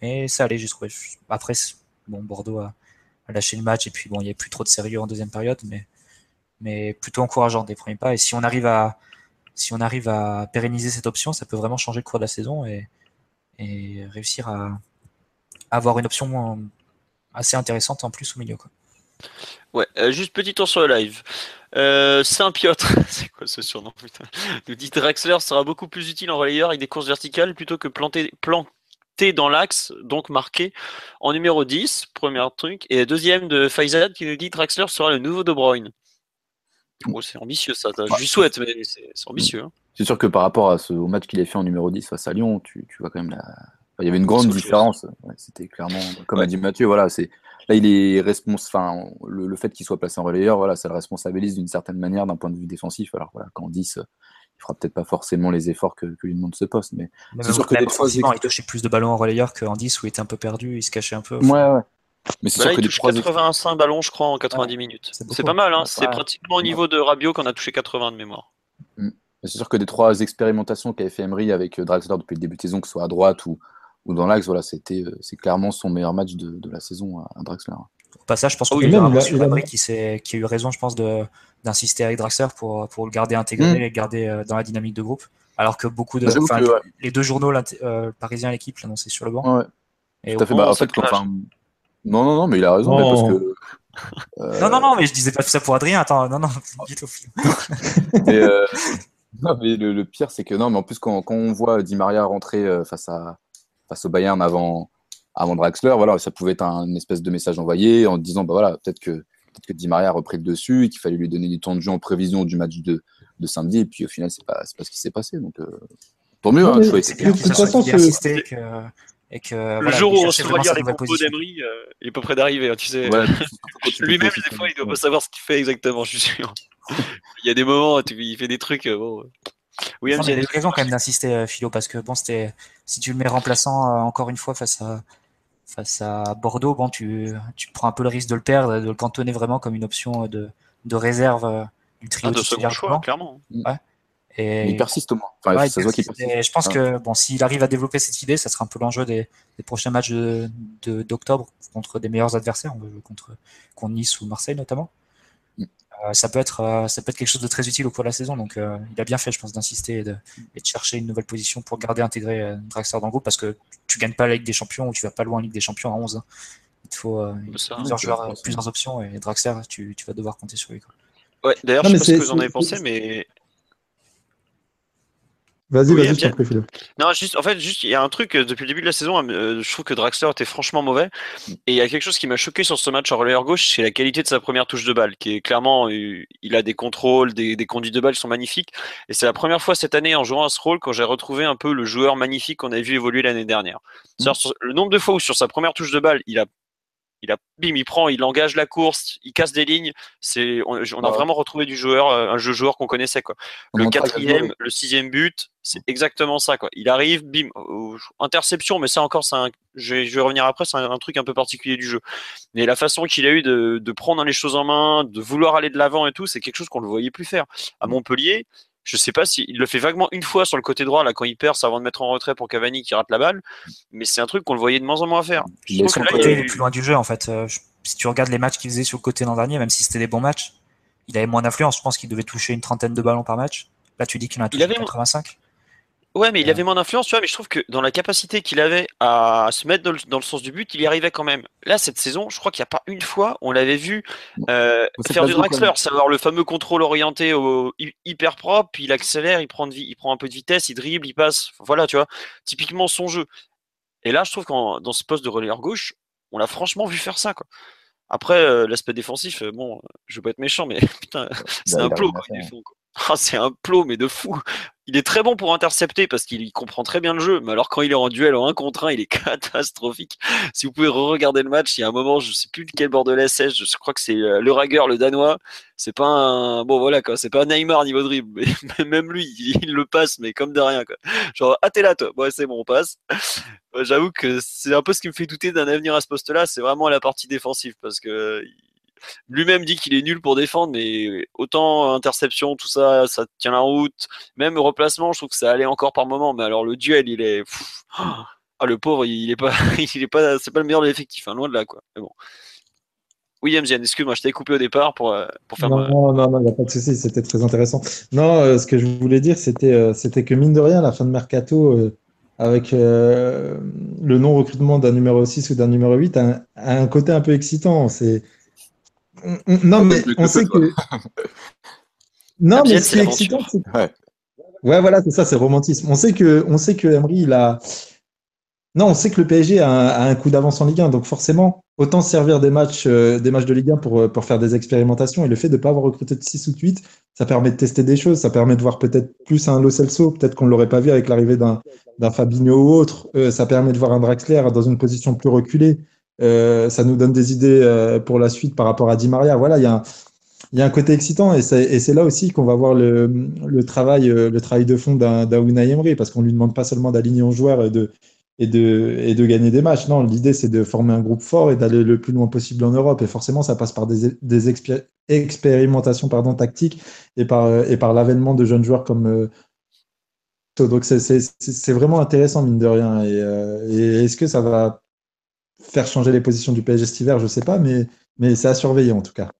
mais ça allait, j'ai trouvé. Après, bon, Bordeaux a, lâché le match et puis bon, il n'y a plus trop de sérieux en deuxième période, mais, mais plutôt encourageant des premiers pas. Et si on arrive à, si on arrive à pérenniser cette option, ça peut vraiment changer le cours de la saison et, réussir à, avoir une option assez intéressante en plus au milieu. Quoi. Ouais, euh, juste petit tour sur le live. Euh, Saint-Piotr, c'est quoi ce surnom putain Nous dit Drexler sera beaucoup plus utile en relayeur avec des courses verticales plutôt que planté, planté dans l'axe, donc marqué en numéro 10, premier truc. Et deuxième de Faisal qui nous dit Drexler sera le nouveau De Bruyne. Oh, c'est ambitieux ça, je lui souhaite, mais c'est ambitieux. Hein. C'est sûr que par rapport à ce, au match qu'il a fait en numéro 10 face à Lyon, tu, tu vois quand même la. Il y avait une grande différence. Ouais, C'était clairement, comme a dit Mathieu, voilà, c'est là il est responsable. Enfin, le, le, fait qu'il soit placé en relayeur, voilà, ça le responsabilise d'une certaine manière d'un point de vue défensif. Alors voilà, quand 10, il fera peut-être pas forcément les efforts que, que lui demande ce poste, mais, mais c'est sûr que des fois, il touchait plus de ballons en relayeur qu'en 10 où il était un peu perdu, il se cachait un peu. Ouais, ouais. Mais c'est bah sûr là, que il touche 85 ballons, je crois, en 90 ouais, minutes. C'est pas mal, hein. c'est pratiquement au niveau de Rabiot qu'on a touché 80 de mémoire. Mm. C'est sûr que des trois expérimentations qu'avait fait Emery avec Draxler depuis le début de saison, que ce soit à droite ou, ou dans l'axe, voilà, c'était c'est clairement son meilleur match de, de la saison à, Draxler. Au passage, je pense qu'il y a Emery qui, qui, a eu raison, je pense, d'insister avec Draxler pour, pour le garder intégré mm. et le garder dans la dynamique de groupe. Alors que beaucoup de. Bah, que, ouais. Les deux journaux euh, parisiens, l'équipe, l'annonçaient sur le banc. Ouais. Et Tout à fait. Bah, en fait, quand, enfin, non, non, non, mais il a raison. Oh. parce que, euh... Non, non, non, mais je disais pas tout ça pour Adrien. Attends, non, non, vite au fil. et, euh... non, mais le, le pire, c'est que non, mais en plus, quand, quand on voit Di Maria rentrer euh, face, à, face au Bayern avant, avant Draxler, voilà, ça pouvait être un, une espèce de message envoyé en disant, bah voilà, peut-être que, peut que Di Maria a repris le dessus et qu'il fallait lui donner du temps de jeu en prévision du match de, de samedi. Et puis au final, c'est pas, pas ce qui s'est passé. Donc, euh, pour mieux, hein, c'est que et que, le voilà, jour où on se relire les compos d'Emery, euh, il est pas près d'arriver. Hein, tu sais. Ouais, Lui-même, des fois, il doit pas savoir ce qu'il fait exactement, je suis sûr. il y a des moments, tu, il fait des trucs. Euh, bon. Oui, il y a des raisons quand même d'insister, euh, Philo, parce que bon, c'était si tu le mets remplaçant euh, encore une fois face à face à Bordeaux, bon, tu, tu prends un peu le risque de le perdre, de le cantonner vraiment comme une option de, de réserve du trio ah, de second choix, clairement. Ouais. Et... il persiste au moins. Enfin, ouais, ça persiste. Je pense que bon, s'il arrive à développer cette idée, ça sera un peu l'enjeu des, des, prochains matchs d'octobre de, contre des meilleurs adversaires, contre, contre Nice ou Marseille notamment. Euh, ça, peut être, euh, ça peut être quelque chose de très utile au cours de la saison. Donc euh, il a bien fait, je pense, d'insister et de, et de, chercher une nouvelle position pour garder intégré euh, Draxler dans le groupe parce que tu gagnes pas la Ligue des Champions ou tu vas pas loin en Ligue des Champions à 11. Hein. Il te faut euh, plusieurs joueurs, plusieurs options et Draxler, tu, tu, vas devoir compter sur lui. Quoi. Ouais, d'ailleurs, je sais pas ce que vous en avez pensé, mais Vas-y, oui, vas-y, prie. Non, juste, en fait, juste, il y a un truc, euh, depuis le début de la saison, euh, je trouve que Draxler était franchement mauvais. Et il y a quelque chose qui m'a choqué sur ce match en relayeur gauche, c'est la qualité de sa première touche de balle, qui est clairement, euh, il a des contrôles, des, des conduites de balle qui sont magnifiques. Et c'est la première fois cette année, en jouant à ce rôle, quand j'ai retrouvé un peu le joueur magnifique qu'on avait vu évoluer l'année dernière. Mmh. Le nombre de fois où sur sa première touche de balle, il a il a, bim, il prend, il engage la course, il casse des lignes. C'est, on, on a vraiment retrouvé du joueur, un jeu joueur qu'on connaissait quoi. Le quatrième, le sixième but, c'est exactement ça quoi. Il arrive, bim, interception, mais ça encore, c'est un, je, vais, je vais revenir après, c'est un, un, truc un peu particulier du jeu. Mais la façon qu'il a eu de, de prendre les choses en main, de vouloir aller de l'avant et tout, c'est quelque chose qu'on ne le voyait plus faire. À Montpellier, je sais pas s'il le fait vaguement une fois sur le côté droit, là, quand il perd, c'est avant de mettre en retrait pour Cavani qui rate la balle. Mais c'est un truc qu'on le voyait de moins en moins faire. Il est sur le côté il... plus loin du jeu, en fait. Euh, si tu regardes les matchs qu'il faisait sur le côté l'an dernier, même si c'était des bons matchs, il avait moins d'influence. Je pense qu'il devait toucher une trentaine de ballons par match. Là, tu dis qu'il en a touché avait... 85. Ouais, mais il avait moins d'influence, tu vois, mais je trouve que dans la capacité qu'il avait à se mettre dans le, dans le, sens du but, il y arrivait quand même. Là, cette saison, je crois qu'il n'y a pas une fois, on l'avait vu euh, faire du Draxler, savoir le fameux contrôle orienté au hyper propre, puis il accélère, il prend, de, il prend un peu de vitesse, il dribble, il passe. Voilà, tu vois, typiquement son jeu. Et là, je trouve que dans ce poste de relayeur gauche, on l'a franchement vu faire ça, quoi. Après, euh, l'aspect défensif, euh, bon, je veux pas être méchant, mais putain, c'est un plot, quoi, il défend, quoi. Ah, c'est un plot, mais de fou. Il est très bon pour intercepter parce qu'il comprend très bien le jeu. Mais alors, quand il est en duel en 1 contre 1, il est catastrophique. Si vous pouvez re-regarder le match, il y a un moment, je sais plus de quel bordelais c'est, je crois que c'est euh, le Rager, le Danois. C'est pas un, bon, voilà, quoi. C'est pas un Neymar niveau dribble. Même lui, il, le passe, mais comme de rien, quoi. Genre, ah, t'es là, toi. Bon, c'est bon, on passe. J'avoue que c'est un peu ce qui me fait douter d'un avenir à ce poste-là. C'est vraiment la partie défensive parce que lui-même dit qu'il est nul pour défendre, mais autant interception, tout ça, ça tient la route. Même replacement, je trouve que ça allait encore par moment. Mais alors le duel, il est. Ah, le pauvre, il est pas, il est pas, c'est pas le meilleur de l'effectif, hein, loin de là, quoi. Mais bon. William Zian, excuse-moi, je t'ai coupé au départ pour, euh, pour faire. Non, ma... non, non, il n'y a pas de souci, c'était très intéressant. Non, euh, ce que je voulais dire, c'était, euh, c'était que mine de rien, la fin de mercato, euh, avec le non-recrutement d'un numéro 6 ou d'un numéro 8, a un, a un côté un peu excitant. C'est non, mais on sait que. non, mais ce qui est excitant, c'est. Ouais. ouais, voilà, c'est ça, c'est romantisme. On sait que, on sait que Emery, il a. Non, on sait que le PSG a un, coup d'avance en Ligue 1, donc forcément, autant servir des matchs, euh, des matchs de Ligue 1 pour, euh, pour faire des expérimentations. Et le fait de ne pas avoir recruté de 6 ou de 8, ça permet de tester des choses, ça permet de voir peut-être plus un Lo Celso, peut-être qu'on ne l'aurait pas vu avec l'arrivée d'un Fabinho ou autre. Euh, ça permet de voir un Draxler dans une position plus reculée. Ça nous donne des idées pour la suite par rapport à Di Maria. Voilà, il y a un, il y a un côté excitant et c'est là aussi qu'on va voir le, travail, le travail de fond d'un Unai parce qu'on lui demande pas seulement d'aligner un joueur et de, et de, et de gagner des matchs. Non, l'idée, c'est de former un groupe fort et d'aller le plus loin possible en Europe. Et forcément, ça passe par des, expérimentations pardon, tactiques et par, et par l'avènement de jeunes joueurs comme. Euh, donc, c'est vraiment intéressant, mine de rien. Euh, et est-ce que ça va faire changer les positions du PSG cet hiver Je ne sais pas, mais, mais c'est à surveiller en tout cas.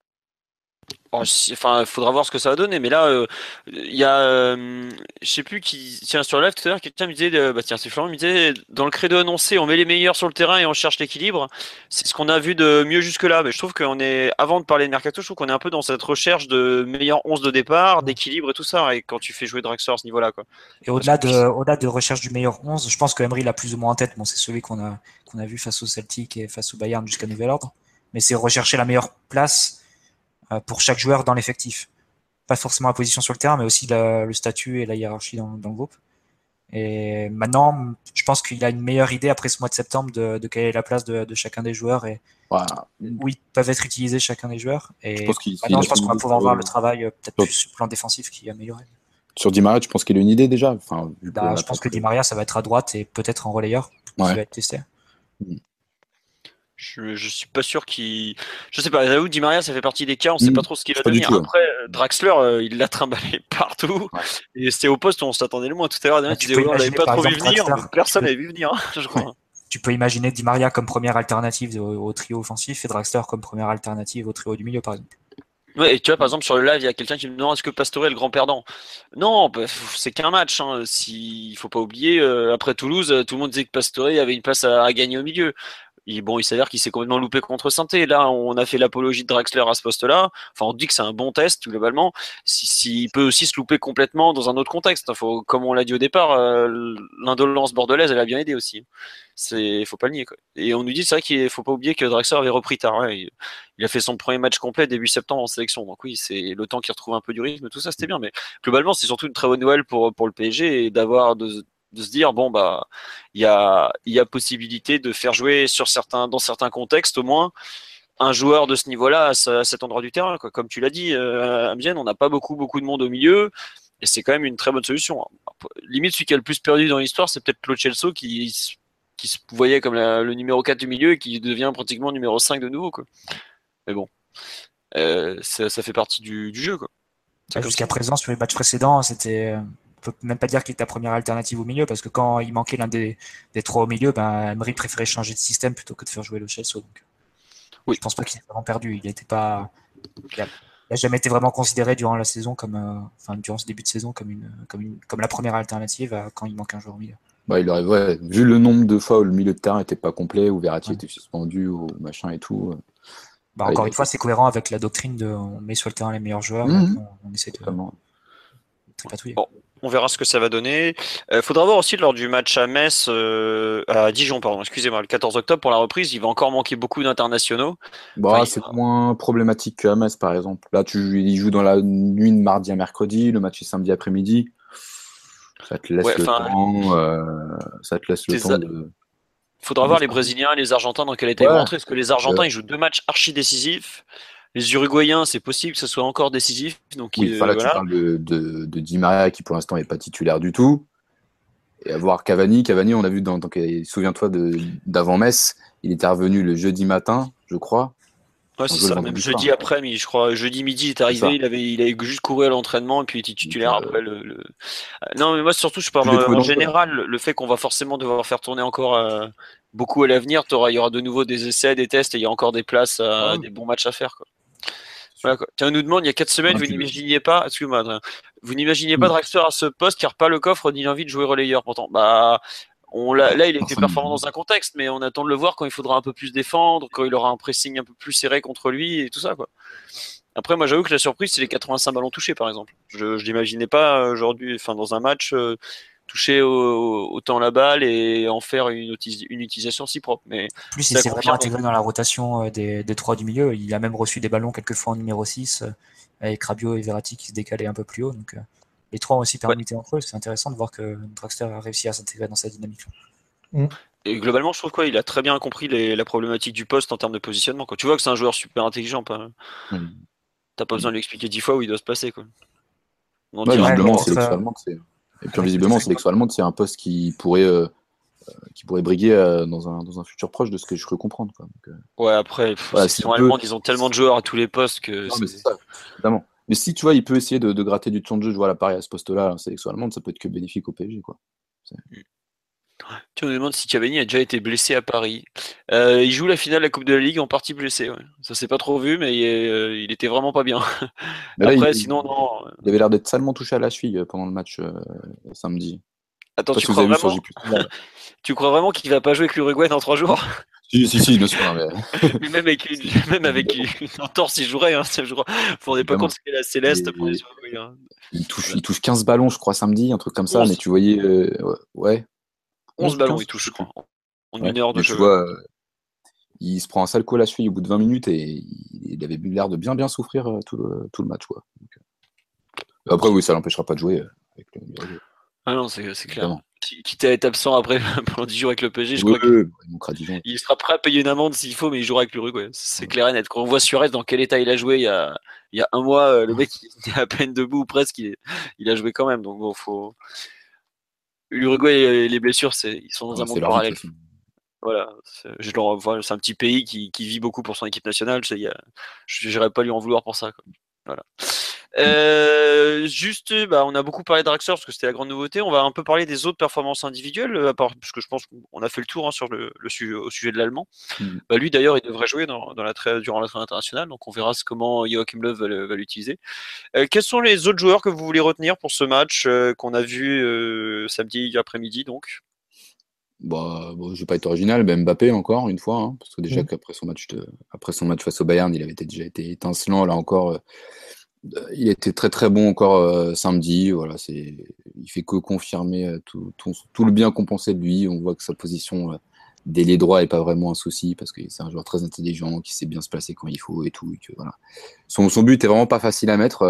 Enfin, il faudra voir ce que ça va donner. Mais là, euh, il y a, euh, je sais plus qui, tiens, sur le live tout à l'heure, quelqu'un me disait, euh, bah tiens, c'est Florent, me disait, dans le credo annoncé, on met les meilleurs sur le terrain et on cherche l'équilibre. C'est ce qu'on a vu de mieux jusque-là. Mais je trouve qu'on est, avant de parler de Mercato, je trouve qu'on est un peu dans cette recherche de meilleurs 11 de départ, d'équilibre et tout ça. Et quand tu fais jouer Draxler à ce niveau-là, quoi. Et au-delà de, au-delà de recherche du meilleur 11, je pense que Emery l'a plus ou moins en tête. Bon, c'est celui qu'on a, qu'on a vu face au Celtic et face au Bayern jusqu'à nouvel ordre. Mais c'est rechercher la meilleure place pour chaque joueur dans l'effectif. Pas forcément la position sur le terrain, mais aussi le statut et la hiérarchie dans, le groupe. Et maintenant, je pense qu'il a une meilleure idée après ce mois de septembre de, de quelle est la place de, chacun des joueurs et où ils peuvent être utilisés chacun des joueurs. Et je pense, maintenant, je pense qu'on va pouvoir voir le travail euh, peut-être plus sur le plan défensif qui est amélioré. Sur Di Maria, tu penses qu'il a une idée déjà? Enfin, bah, Je pense que Di Maria, ça va être à droite et peut-être en relayeur qui va être testé. Je, je suis pas sûr qu'il. Je sais pas, Raoult Di Maria, ça fait partie des cas, on sait pas mm. trop ce qu'il va devenir. Après, euh, Draxler, euh, il l'a trimballé partout. Et c'était au poste où on s'attendait le moins tout à l'heure. Bah, on l'avait pas trop vu venir. Personne n'avait vu venir, je crois. Tu peux imaginer Di Maria comme première alternative au, trio offensif et Draxler comme première alternative au trio du milieu, par exemple. Ouais, et tu vois, par exemple, sur le live, il y a quelqu'un qui me demande est-ce que Pastore est le grand perdant? Non, bah, c'est qu'un match. Hein. Si, il faut pas oublier, euh, après Toulouse, tout le monde disait que Pastore avait une place à gagner au milieu bon, il s'avère qu'il s'est complètement loupé contre Santé. Là, on a fait l'apologie de Draxler à ce poste-là. Enfin, on dit que c'est un bon test, globalement. S'il peut aussi se louper complètement dans un autre contexte. Comme on l'a dit au départ, euh, l'indolence bordelaise, elle a bien aidé aussi. C'est, faut pas le nier. Et on nous dit, c'est vrai qu'il faut pas oublier que Draxler avait repris tard. il, a fait son premier match complet début septembre en sélection. Donc oui, c'est le temps qu'il retrouve un peu du rythme, tout ça, c'était bien. Mais globalement, c'est surtout une très bonne nouvelle pour, le PSG d'avoir de, de se dire bon bah il y a il y a possibilité de faire jouer sur certains dans certains contextes au moins un joueur de ce niveau-là à, cet endroit du terrain quoi. comme tu l'as dit euh, Amgen on n'a pas beaucoup beaucoup de monde au milieu et c'est quand même une très bonne solution. Limite celui qui a le plus perdu dans l'histoire c'est peut-être Claude Chelsea qui qui se voyait comme le numéro 4 du milieu et qui devient pratiquement numéro 5 de nouveau quoi. Mais bon euh, ça, fait partie du, jeu quoi. Jusqu'à présent sur les matchs précédents c'était on peut même pas dire qu'il est ta première alternative au milieu parce que quand il manquait l'un des, des, trois au milieu, ben, Emery préférait changer de système plutôt que de faire jouer le Chelsea. Donc, oui. Je pense pas qu'il ait vraiment perdu. Il n'a pas, il jamais été vraiment considéré durant la saison comme, euh, enfin durant ce début de saison comme une, comme une, comme la première alternative quand il manque un joueur au milieu. Bah, il aurait, vu le nombre de fois où le milieu de terrain n'était pas complet, où Verratti était suspendu, ou machin et tout. Euh, bah, encore une fois, c'est cohérent avec la doctrine de on met sur le terrain les meilleurs joueurs, mmh. on, essaie de. Bon, on verra ce que ça va donner. Il euh, faudra voir aussi lors du match à Metz, euh, à Dijon, pardon, excusez-moi, le 14 octobre pour la reprise, il va encore manquer beaucoup d'internationaux. Bah, c'est moins problématique qu'à Metz, par exemple. Là, tu, il joue dans la nuit de mardi à mercredi, le match est samedi après-midi. Ça te laisse le temps. Euh, ça te laisse le temps de. Faudra voir les Brésiliens et les Argentins dans quel état ils vont rentrer, parce que les Argentins, ils jouent deux matchs archi décisifs. Les Uruguayens, c'est possible que ce soit encore décisif. Donc, oui, là, tu parles de, de, Di Maria qui pour l'instant n'est pas titulaire du tout. Et avoir Cavani, Cavani, on l'a vu dans, souviens-toi d'avant Metz, il était revenu le jeudi matin, je crois. Ouais, c'est ça, même jeudi après, mais je crois, jeudi midi, il est arrivé, il avait, il avait juste couru à l'entraînement et puis il était titulaire euh, après le, euh, Non, mais moi surtout, je parle en, général, le fait qu'on va forcément devoir faire tourner encore euh, beaucoup à l'avenir, il y aura de nouveau des essais, des tests et il y a encore des places, des bons matchs à faire. Quoi. Tiens, on nous demande il y a 4 semaines, vous n'imaginiez pas, excuse-moi, vous n'imaginiez pas mm. Draxler à ce poste car pas le coffre ni l'envie de jouer relayeur pourtant. Bah, On, là, là, il était performant dans un contexte, mais on attend de le voir quand il faudra un peu plus défendre, quand il aura un pressing un peu plus serré contre lui et tout ça. Quoi. Après, moi, j'avoue que la surprise, c'est les 85 ballons touchés, par exemple. Je ne l'imaginais pas aujourd'hui, enfin, dans un match, euh, toucher autant la balle et en faire une, une utilisation si propre. Mais plus, il s'est vraiment intégré dans la rotation euh, des, des, trois du milieu. Il a même reçu des ballons quelquefois en numéro 6, euh, avec Rabiot et Verratti qui se décalaient un peu plus haut. Donc, les trois ont aussi permis entre eux. C'est intéressant de voir que Draxler a réussi à s'intégrer dans cette dynamique. Mm. Et globalement, je trouve quoi, il a très bien compris la problématique du poste en termes de positionnement. Quand tu vois que c'est un joueur super intelligent, pas. Mm. T'as pas besoin de lui expliquer dix fois où il doit se placer. Quoi. c'est Et puis visiblement, c'est c'est un poste qui pourrait, euh, euh, qui pourrait briguer euh, dans, un, dans un futur proche de ce que je peux comprendre. Quoi. ouais, après, si ils ont tellement de joueurs à tous les postes que. mais ça, évidemment. Mais si tu vois, il peut essayer de, gratter du temps de jeu, je vois l'appareil à ce poste-là, sélection allemande, ça peut être que bénéfique au PSG. Quoi. Tu me demandes si Cavani a déjà été blessé à Paris. Euh, il joue la finale de la Coupe de la Ligue en partie blessé. Ouais. Ça s'est pas trop vu, mais il, euh, était vraiment pas bien. Après, sinon, non. Il avait l'air d'être salement touché à la cheville euh, pendant le match samedi. Attends, tu crois, vraiment... tu crois, vraiment... qu'il va pas jouer avec l'Uruguay dans trois jours? Si, si, si, bien sûr. Mais... même avec une, même avec une entorse, il jouerait. Hein, vous rendez pas compte la Céleste pour les il, touche, il touche 15 ballons, je crois, samedi, un truc comme ça, mais tu voyais. ouais. 11 ballons, il touche, je crois. En une heure de jeu. il se prend un sale coup à la suite au bout de 20 minutes et il avait l'air de bien bien souffrir euh, tout le, tout le match. Quoi. Euh, après, oui, ça l'empêchera pas de jouer euh, avec le Ah non, c'est clair. Quitte à être absent après pendant 10 jours avec le PSG, je crois qu'il il sera prêt à payer une amende s'il faut, mais il jouera avec l'Uruguay. C'est clair et net. Quand on voit Suarez dans quel état il a joué il y a, il y a un mois, le mec il était à peine debout presque, il, il a joué quand même. Donc bon, faut l'Uruguay et les blessures, ils sont dans un monde parallèle. Voilà, c'est un petit pays qui, vit beaucoup pour son équipe nationale. Je n'irais pas lui en vouloir pour ça. Voilà. Euh, juste, bah, on a beaucoup parlé de Draxler parce que c'était la grande nouveauté. On va un peu parler des autres performances individuelles, à part, parce que je pense qu'on a fait le tour hein, sur le, sujet, au sujet de l'allemand. Hmm. Bah, lui d'ailleurs, il devrait jouer dans, la durant la trêve internationale, donc on verra comment Joachim Löw va, l'utiliser. Euh, quels sont les autres joueurs que vous voulez retenir pour ce match euh, qu'on a vu samedi après-midi donc? Bah, bon, je vais pas être original, mais Mbappé encore une fois, hein, parce que déjà hmm. qu'après son match après son match face au Bayern, il avait déjà été étincelant. Là encore, il était très très bon encore euh, samedi. Voilà, c'est, il fait que confirmer euh, tout, tout, le bien qu'on pensait de lui. On voit que sa position euh, droit n'est pas vraiment un souci parce que c'est un joueur très intelligent qui sait bien se placer quand il faut et tout. voilà. son, son, but est vraiment pas facile à mettre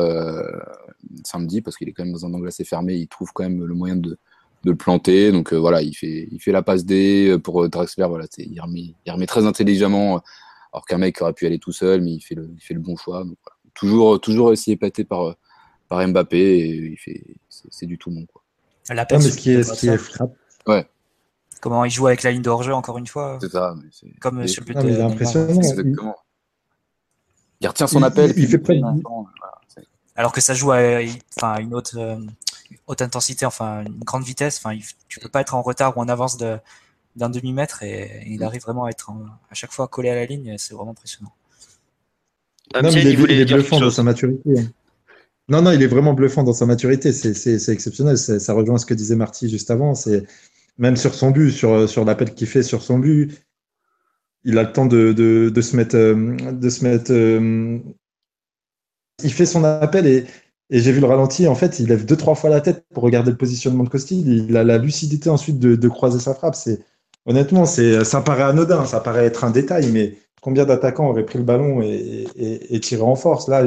samedi parce qu'il est quand même dans un angle assez fermé. Il trouve quand même le moyen de, de le planter. Donc voilà, il fait, il fait la passe D pour Draxler. Voilà, il remet, il remet très intelligemment. Alors qu'un mec aurait pu aller tout seul, mais il fait le, il fait le bon choix. Donc, voilà toujours, toujours aussi épaté par, par Mbappé et il fait, c'est, du tout bon. Quoi. La mais ce qui est, ce qui est Ouais. Comment il joue avec la ligne de hors-jeu, encore une fois. C'est ça. Comme sur le but Il est impressionnant. Exactement. Il retient son appel. Il, fait près Alors que ça joue à enfin, une haute, euh, haute intensité, enfin une grande vitesse. Enfin, tu peux pas être en retard ou en avance de, d'un demi-mètre et, il arrive vraiment à être à chaque fois collé à la ligne. C'est vraiment impressionnant. Non, mais il, est, bluffant dans sa maturité. Hein. Non, non, il est vraiment bluffant dans sa maturité. C'est exceptionnel. Ça rejoint ce que disait Marty juste avant. C'est même sur son but, sur, sur l'appel qu'il fait sur son but, il a le temps de, de, se mettre. De se mettre euh, euh, il fait son appel et, et j'ai vu le ralenti. En fait, il lève deux, trois fois la tête pour regarder le positionnement de Costil. Il a la lucidité ensuite de, de croiser sa frappe. C'est honnêtement, ça paraît anodin, ça paraît être un détail, mais combien d'attaquants auraient pris le ballon et, tiré en force? Là,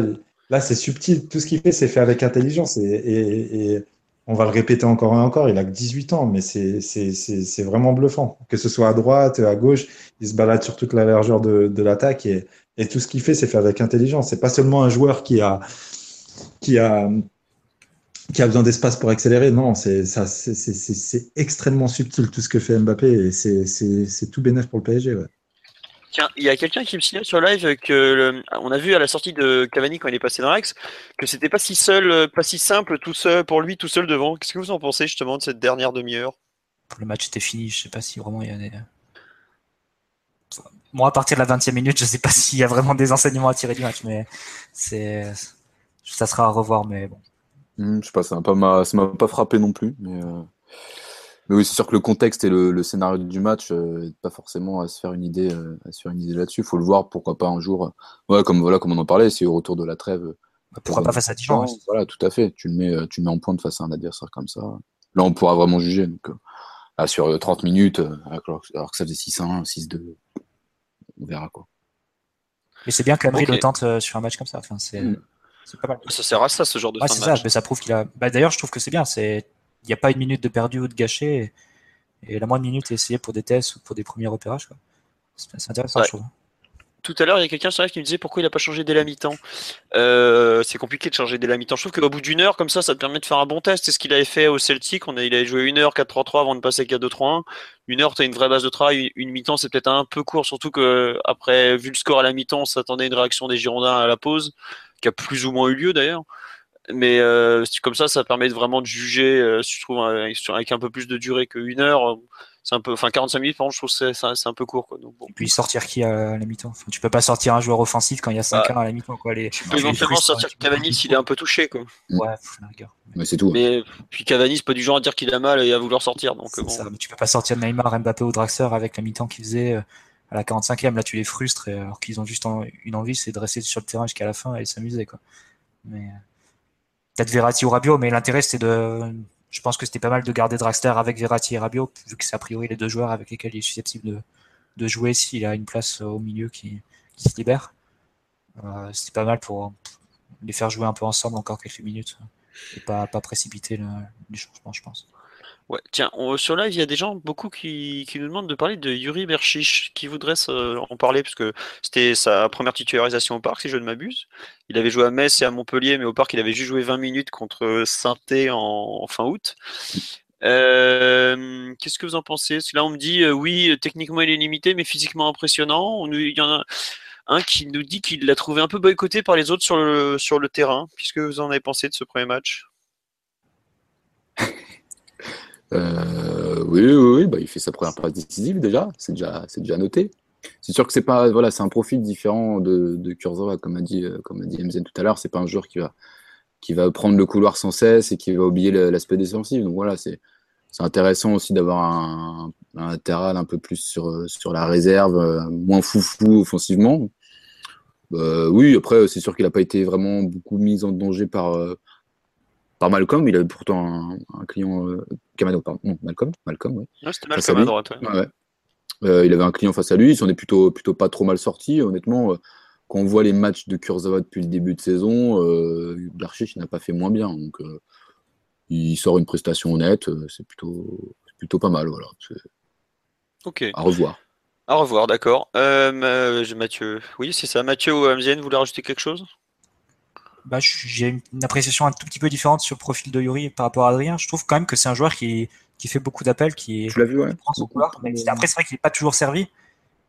là c'est subtil. Tout ce qu'il fait, c'est fait avec intelligence. Et, on va le répéter encore et encore. Il a que 18 ans, mais c'est vraiment bluffant. Que ce soit à droite, à gauche, il se balade sur toute la largeur de, l'attaque. Et, tout ce qu'il fait, c'est fait avec intelligence. C'est pas seulement un joueur qui a, qui a, qui a besoin d'espace pour accélérer. Non, c'est extrêmement subtil tout ce que fait Mbappé et c'est tout bénéf pour le PSG. Il y a quelqu'un qui me signale sur live que on a vu à la sortie de Cavani quand il est passé dans l'axe que c'était pas si seul, pas si simple tout seul pour lui tout seul devant. Qu'est-ce que vous en pensez justement de cette dernière demi-heure? Le match était fini, je sais pas si vraiment il y a des... Moi, à partir de la 20e minute, je sais pas s'il y a vraiment des enseignements à tirer du match, mais c'est ça sera à revoir, mais bon. Hmm, je sais pas, ça m'a pas, m'a pas frappé non plus, mais. Euh, Mais oui, c'est sûr que le contexte et le, scénario du match, euh, pas forcément à se faire une idée, euh, à se faire une idée là-dessus. Il faut le voir, pourquoi pas un jour. ouais, comme voilà, comme on en parlait, c'est au retour de la trève. Bah, pourquoi pas face à Dijon Voilà, tout à fait. Tu le mets, tu le mets en pointe face à un adversaire comme ça. Là, on pourra vraiment juger. Donc, là, sur 30 minutes, alors, que ça faisait 6-1, 6-2, on verra quoi. Mais c'est bien qu'Amri le tente sur un match comme ça. Enfin, c'est. Mm. Pas mal. Ça sert à ça, ce genre de ouais, c'est ça, mais ça prouve qu'il a. Bah, D'ailleurs, je trouve que c'est bien. C'est il n'y a pas une minute de perdu ou de gâché. Et, la moindre minute est essayée pour des tests ou pour des premiers repérages. C'est intéressant, je trouve. Tout à l'heure, il y a quelqu'un sur live qui me disait pourquoi il n'a pas changé dès la mi-temps. Euh, c'est compliqué de changer dès la mi-temps. Je trouve qu'au bout d'une heure, comme ça, ça te permet de faire un bon test. C'est ce qu'il avait fait au Celtic. On a, il avait joué une heure 4-3-3 avant de passer 4-2-3-1. Une heure, tu as une vraie base de travail. Une mi-temps, c'est peut-être un peu court, surtout que après, vu le score à la mi-temps, on s'attendait à une réaction des Girondins à la pause, qui a plus ou moins eu lieu d'ailleurs mais euh, comme ça, ça permet vraiment de juger, euh, je trouve, avec un peu plus de durée qu'une heure. C'est un peu, enfin 45 minutes, je trouve que c'est un peu court. Quoi. Donc, Et puis sortir qui à la mi-temps? Tu peux pas sortir un joueur offensif quand il y a 5 bah, à la mi-temps. Quoi. Les, tu peux éventuellement sortir Cavani s'il est un peu touché. Quoi. Ouais, Mais c'est tout. Mais puis Cavani, c'est pas du genre à dire qu'il a mal et à vouloir sortir. Donc, bon. ça, mais tu peux pas sortir Neymar, Mbappé ou Draxler avec la mi-temps qu'ils faisaient euh, à la 45e. Là, tu les frustres alors qu'ils ont juste une envie, c'est de rester sur le terrain jusqu'à la fin et s'amuser. Quoi. Mais peut-être Verratti ou Rabiot, mais l'intérêt c'était de. Je pense que c'était pas mal de garder Draxler avec Verratti et Rabiot, vu que c'est a priori les deux joueurs avec lesquels il est susceptible de, de jouer s'il a une place au milieu qui, se libère. Euh, c'était pas mal pour les faire jouer un peu ensemble encore quelques minutes et pas, pas précipiter le, les changements, je pense. Ouais, tiens, sur live, il y a des gens, beaucoup qui, qui nous demandent de parler de Yuri Berchiche, qui voudrait en parler, parce que c'était sa première titularisation au parc, si je ne m'abuse. Il avait joué à Metz et à Montpellier, mais au parc, il avait juste joué 20 minutes contre saint en, fin août. Euh, qu'est-ce que vous en pensez? Parce que là, on me dit, euh, oui, techniquement, il est limité, mais physiquement impressionnant. il y en a un qui nous dit qu'il l'a trouvé un peu boycotté par les autres sur le, sur le terrain. Qu'est-ce que vous en avez pensé de ce premier match? euh, oui, oui, oui bah, il fait sa première passe décisive déjà, c'est déjà, déjà noté. C'est sûr que c'est voilà, un profil différent de, de comme a dit, euh, dit MZN tout à l'heure. C'est pas un joueur qui va, qui va prendre le couloir sans cesse et qui va oublier l'aspect défensif. Donc voilà, c'est, c'est intéressant aussi d'avoir un, un latéral un peu plus sur, sur la réserve, euh, moins foufou offensivement. oui, après, c'est sûr qu'il n'a pas été vraiment beaucoup mis en danger par, Malcolm. Il avait pourtant un, client. Euh, Camano, pardon. Non, Malcolm. Malcolm, oui. c'était Malcolm à, droite. Euh, il avait un client face à lui. Ils s'en est plutôt, plutôt pas trop mal sorti. Honnêtement, euh, quand on voit les matchs de Kurzawa depuis le début de saison, euh, n'a pas fait moins bien. Donc, il sort une prestation honnête. c'est plutôt, plutôt pas mal. Voilà. Ok. À revoir. À revoir, d'accord. Mathieu, oui, c'est ça. Mathieu ou Amzienne, vous voulez rajouter quelque chose? Bah, j'ai une, appréciation un tout petit peu différente sur le profil de Yuri par rapport à Adrien. Je trouve quand même que c'est un joueur qui, qui fait beaucoup d'appels, qui, je vu, ouais. prend son couloir. après, c'est vrai qu'il n'est pas toujours servi,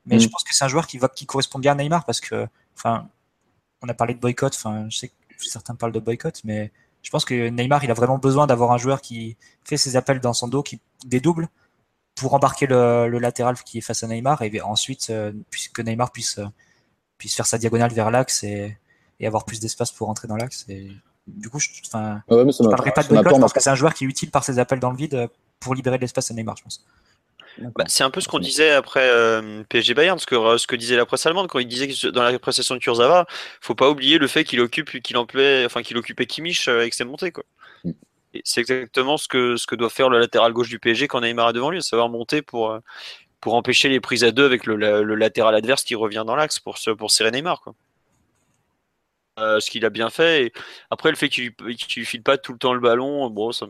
mais je mm. pense que c'est un joueur qui, va, qui correspond bien à Neymar parce que, enfin, on a parlé de boycott. Enfin, je sais que certains parlent de boycott, mais je pense que Neymar, il a vraiment besoin d'avoir un joueur qui fait ses appels dans son dos, qui dédouble pour embarquer le, le latéral qui est face à Neymar et ensuite, euh, puisque Neymar puisse, euh, puisse faire sa diagonale vers l'axe et et avoir plus d'espace pour rentrer dans l'axe. Et du coup, je ne parlerai pas de boycott parce que c'est un joueur qui est utile par ses appels dans le vide euh, pour libérer de l'espace à Neymar, je pense. Bah, c'est un peu ce qu'on disait après euh, PSG Bayern, ce que, euh, ce que disait la presse allemande quand il disait que dans la prestation de Kurzawa, faut pas oublier le fait qu'il occupe, qu'il enfin qu'il occupait Kimmich avec ses montées quoi. Mm. C'est exactement ce que ce que doit faire le latéral gauche du PSG quand Neymar est devant lui, savoir monter pour pour empêcher les prises à deux avec le, le latéral adverse qui revient dans l'axe pour pour serrer Neymar quoi. Euh, ce qu'il a bien fait. Et après, le fait qu'il ne file pas tout le temps le ballon, bon, ça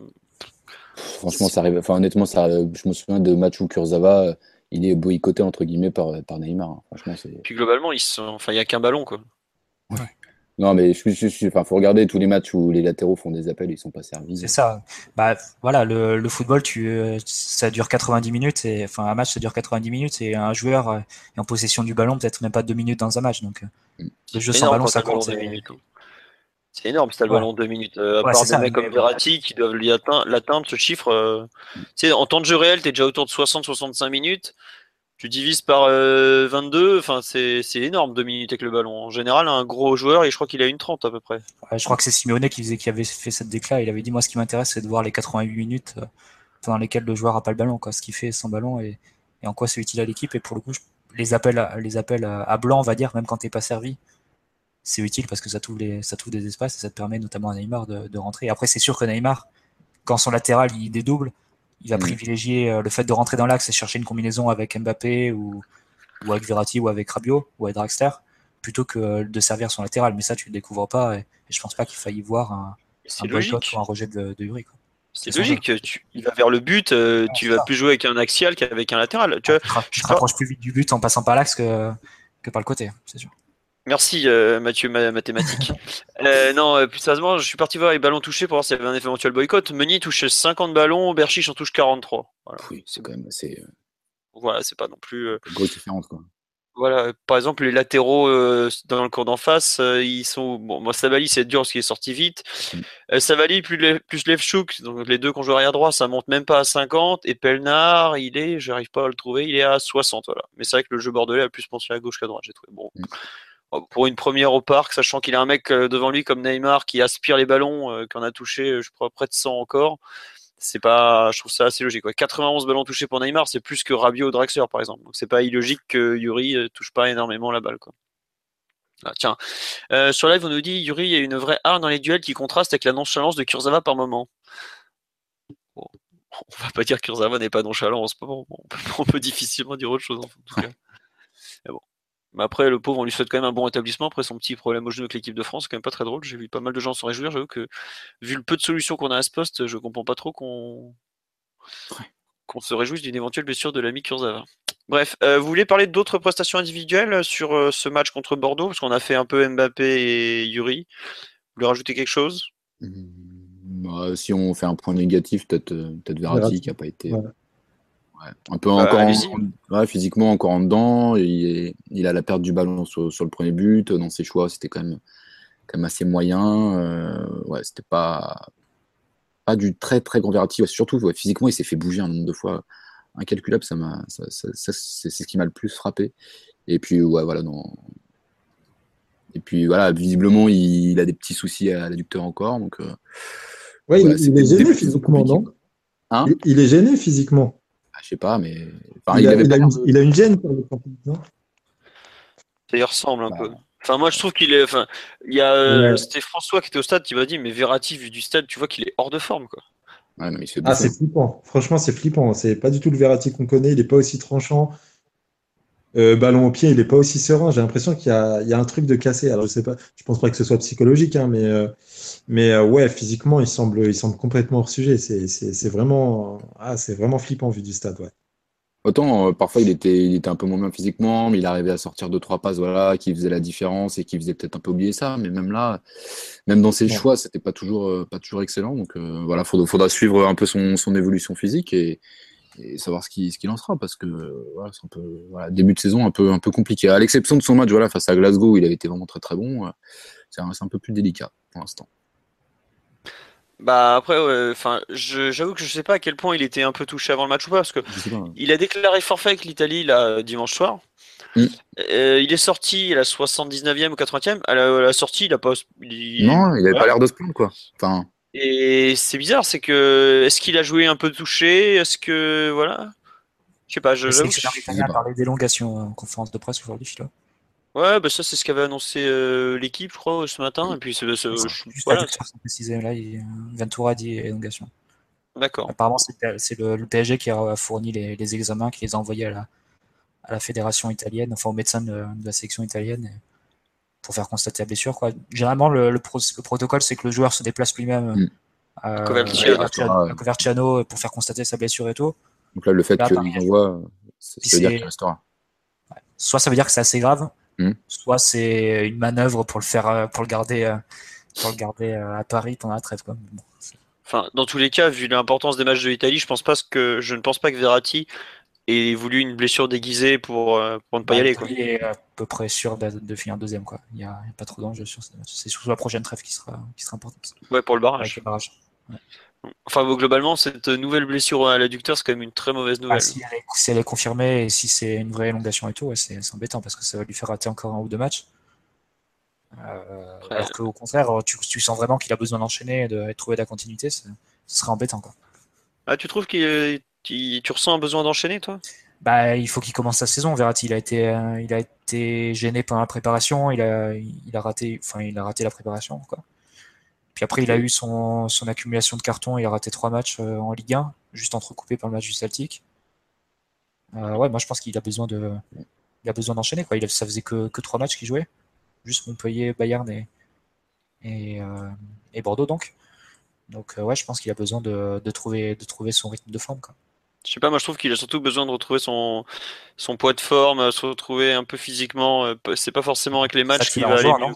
Franchement, ça arrive. Enfin, honnêtement, ça, je me souviens de match où Kurzawa, il est boycotté entre guillemets par, par Neymar. Hein. Franchement, c'est. Puis globalement, il enfin, il y a qu'un ballon, quoi. Non, mais il enfin, faut regarder tous les matchs où les latéraux font des appels, ils sont pas servis. C'est ça. Bah, voilà, le, le, football, tu, ça dure 90 minutes. Et, enfin, un match, ça dure 90 minutes. Et un joueur est en possession du ballon, peut-être même pas deux minutes dans un match. Donc, mm. le jeu sans ballon, ça compte. C'est énorme si t'as le ballon deux minutes. Euh, à part des mecs comme Verratti qui doivent l'atteindre, ce chiffre. Euh, en temps de jeu réel, tu es déjà autour de 60-65 minutes tu divises par 22, euh, c'est énorme, 2 minutes avec le ballon. En général, un gros joueur, et je crois qu'il a une 30 à peu près. je crois que c'est Simeone qui, faisait, qui avait fait cette déclat. Il avait dit Moi, ce qui m'intéresse, c'est de voir les 88 minutes euh, pendant lesquels le joueur n'a pas le ballon, quoi, ce qu'il fait sans ballon et, en quoi c'est utile à l'équipe. Et pour le coup, les appels, à, les appels à, blanc, on va dire, même quand tu n'es pas servi, c'est utile parce que ça trouve, les, ça des espaces et ça te permet notamment à Neymar de, rentrer. après, c'est sûr que Neymar, quand son latéral il dédouble, il va mm. privilégier euh, le fait de rentrer dans l'axe et chercher une combinaison avec Mbappé ou, ou avec Verratti ou avec Rabiot ou avec Draxler plutôt que de servir son latéral. Mais ça, tu le découvres pas et, je pense pas qu'il faille y voir un, un boycott ou un rejet de, de Uri. C'est logique, tu, il va vers le but, euh, tu vas plus jouer avec un axial qu'avec un latéral. Tu, tu te rapproches plus vite du but en passant par l'axe que, que par le côté, c'est sûr. Merci euh, Mathieu ma mathématiques. euh, non, euh, plus sérieusement, je suis parti voir les ballons touchés pour voir s'il y avait un éventuel boycott. Meunier touche 50 ballons, Berchiche en touche 43. Oui, c'est quand même assez. Voilà, c'est pas non plus. Grosse différence quoi. Voilà, par exemple, les latéraux euh, dans le cours d'en face, euh, ils sont. Bon, moi, Savali, c'est dur parce qu'il est sorti vite. Mm. Euh, Savali plus, plus Levchuk, donc les deux qu'on joue arrière droit, ça monte même pas à 50. Et Pelnar, il est, j'arrive pas à le trouver, il est à 60. Voilà. Mais c'est vrai que le jeu bordelais a plus pensé à gauche qu'à droite, j'ai trouvé. Bon. Mm. Pour une première au parc, sachant qu'il a un mec devant lui comme Neymar qui aspire les ballons, qu'on a touché, je crois, près de 100 encore c'est pas, je trouve ça assez logique. Quoi. 91 ballons touchés pour Neymar, c'est plus que Rabiot ou Draxler par exemple. Donc c'est pas illogique que Yuri euh, touche pas énormément la balle. Quoi. Ah, tiens, euh, sur live on nous dit Yuri, il y a une vraie arme dans les duels qui contraste avec la nonchalance de Kurzawa par moment. on va pas dire que Kurzawa n'est pas nonchalant en ce moment. On peut, difficilement dire autre chose en tout cas. Mais bon. Mais après, le pauvre, on lui souhaite quand même un bon rétablissement. Après son petit problème au genou avec l'équipe de France, c'est quand même pas très drôle. J'ai vu pas mal de gens s'en réjouir. J'avoue que, vu le peu de solutions qu'on a à ce poste, je comprends pas trop qu'on qu'on se réjouisse d'une éventuelle blessure de l'ami Kurzawa. Bref, euh, vous voulez parler d'autres prestations individuelles sur euh, ce match contre Bordeaux? Parce qu'on a fait un peu Mbappé et Yuri. Vous voulez rajouter quelque chose? Mmh, bah, Si on fait un point négatif, peut-être euh, peut Verratti qui n'a pas été. Un peu bah, encore physiquement encore en dedans. Il, il, a la perte du ballon sur, le premier but. Dans ses choix, c'était quand même, quand même assez moyen. Euh, ouais, c'était pas, pas du très très grand Verratti. surtout, physiquement, il s'est fait bouger un nombre de fois incalculable. Ça m'a, c'est ce qui m'a le plus frappé. Et puis, ouais, voilà, Et puis voilà, visiblement, il, a des petits soucis à l'adducteur encore. Donc, euh, ouais, il, est gêné physiquement, non? hein? Il, est gêné physiquement je sais pas, mais. il, a, une, gêne pour le non? Ça y ressemble un bah. peu. Enfin, moi, je trouve qu'il est. Enfin, il y a. Euh, c'était François qui était au stade qui m'a dit, mais Verratti, vu du stade, tu vois qu'il est hors de forme, quoi. ah, c'est flippant. Franchement, c'est flippant. C'est pas du tout le Verratti qu'on connaît. Il est pas aussi tranchant. Euh, ballon au pied, il est pas aussi serein. J'ai l'impression qu'il y, a, un truc de cassé. Alors, je sais pas. Je pense pas que ce soit psychologique, hein, mais. Euh, mais euh, ouais, physiquement, il semble, il semble complètement hors sujet. C'est vraiment, ah, vraiment flippant vu du stade. Ouais. Autant, parfois, il était, il était un peu moins bien physiquement, mais il arrivait à sortir deux, trois passes voilà, qui faisaient la différence et qui faisaient peut-être un peu oublier ça. Mais même là, même dans ses choix, c'était pas toujours, pas toujours excellent. Donc voilà, il faudra, faudra, suivre un peu son, son évolution physique et, et savoir ce qu'il ce en sera parce que voilà, c'est un peu voilà, début de saison un peu, un peu compliqué. À l'exception de son match voilà, face à Glasgow où il avait été vraiment très très bon, c'est un, un peu plus délicat pour l'instant. Bah après, enfin, j'avoue que je sais pas à quel point il était un peu touché avant le match ou pas, parce que il a déclaré forfait avec l'Italie là dimanche soir. Mm. Euh, il est sorti à la 79e ou 80e. À la, sortie, il a pas. Non, il avait pas l'air de se plaindre quoi. Enfin. Et c'est bizarre, c'est que est-ce qu'il a joué un peu touché? Est-ce que voilà Je sais pas. Je, j'avoue que parler d'élongation en conférence de presse aujourd'hui, là. Ouais, bah ça c'est ce qu'avait annoncé euh, l'équipe, je crois, ce matin. Et puis c'est, c'est, voilà. là, il, Ventura dit élongation. D'accord. Apparemment, c'est, le, PSG qui a fourni les, examens, qui les a envoyés à la, à la fédération italienne, enfin au médecin de, la section italienne, pour faire constater la blessure. Quoi. Généralement, le, le, protocole, c'est que le joueur se déplace lui-même mm. à, Coverciano pour faire constater sa blessure et tout. Donc là, le fait qu'il envoie, ça veut dire qu'il restera. Soit ça veut dire que c'est assez grave, Hmm. Soit c'est une manœuvre pour le faire, euh, pour le garder, euh, pour le garder euh, à Paris pendant la trêve. Quoi. enfin, dans tous les cas, vu l'importance des matchs de l'Italie, je pense pas que je ne pense pas que Verratti ait voulu une blessure déguisée pour, pour ne pas y bah, aller. Il est à peu près sûr de, finir deuxième. Quoi. Il n'y a, pas trop d'enjeux sur C'est surtout la prochaine trêve qui sera, qui sera importante. Ouais, pour le barrage. Enfin, globalement, cette nouvelle blessure à l'adducteur, c'est quand même une très mauvaise nouvelle. Ah, si, elle est, confirmée et si c'est une vraie élongation et tout, c'est embêtant parce que ça va lui faire rater encore un ou deux matchs. Euh, alors qu'au contraire, tu, sens vraiment qu'il a besoin d'enchaîner et de, trouver de la continuité, ce serait embêtant. Quoi. Ah, tu trouves que tu ressens un besoin d'enchaîner, toi? Bah, il faut qu'il commence sa saison. Verratti, il a été, euh, il a été gêné pendant la préparation. Il a, il a raté, enfin, il a raté la préparation, quoi. Puis après, il a eu son, son accumulation de cartons. Il a raté trois matchs euh, en Ligue 1, juste entrecoupé par le match du Celtic. Euh, ouais, moi, je pense qu'il a besoin de, il a besoin d'enchaîner, quoi. Il, ça faisait que, que trois matchs qu'il jouait, juste Montpellier, Bayern et, et, et Bordeaux, donc. Donc, ouais, je pense qu'il a besoin de, de, trouver, de trouver son rythme de forme, quoi. Je sais pas, moi je trouve qu'il a surtout besoin de retrouver son, son poids de forme, se retrouver un peu physiquement. Euh, c'est pas forcément avec les matchs qu'il va aller mieux.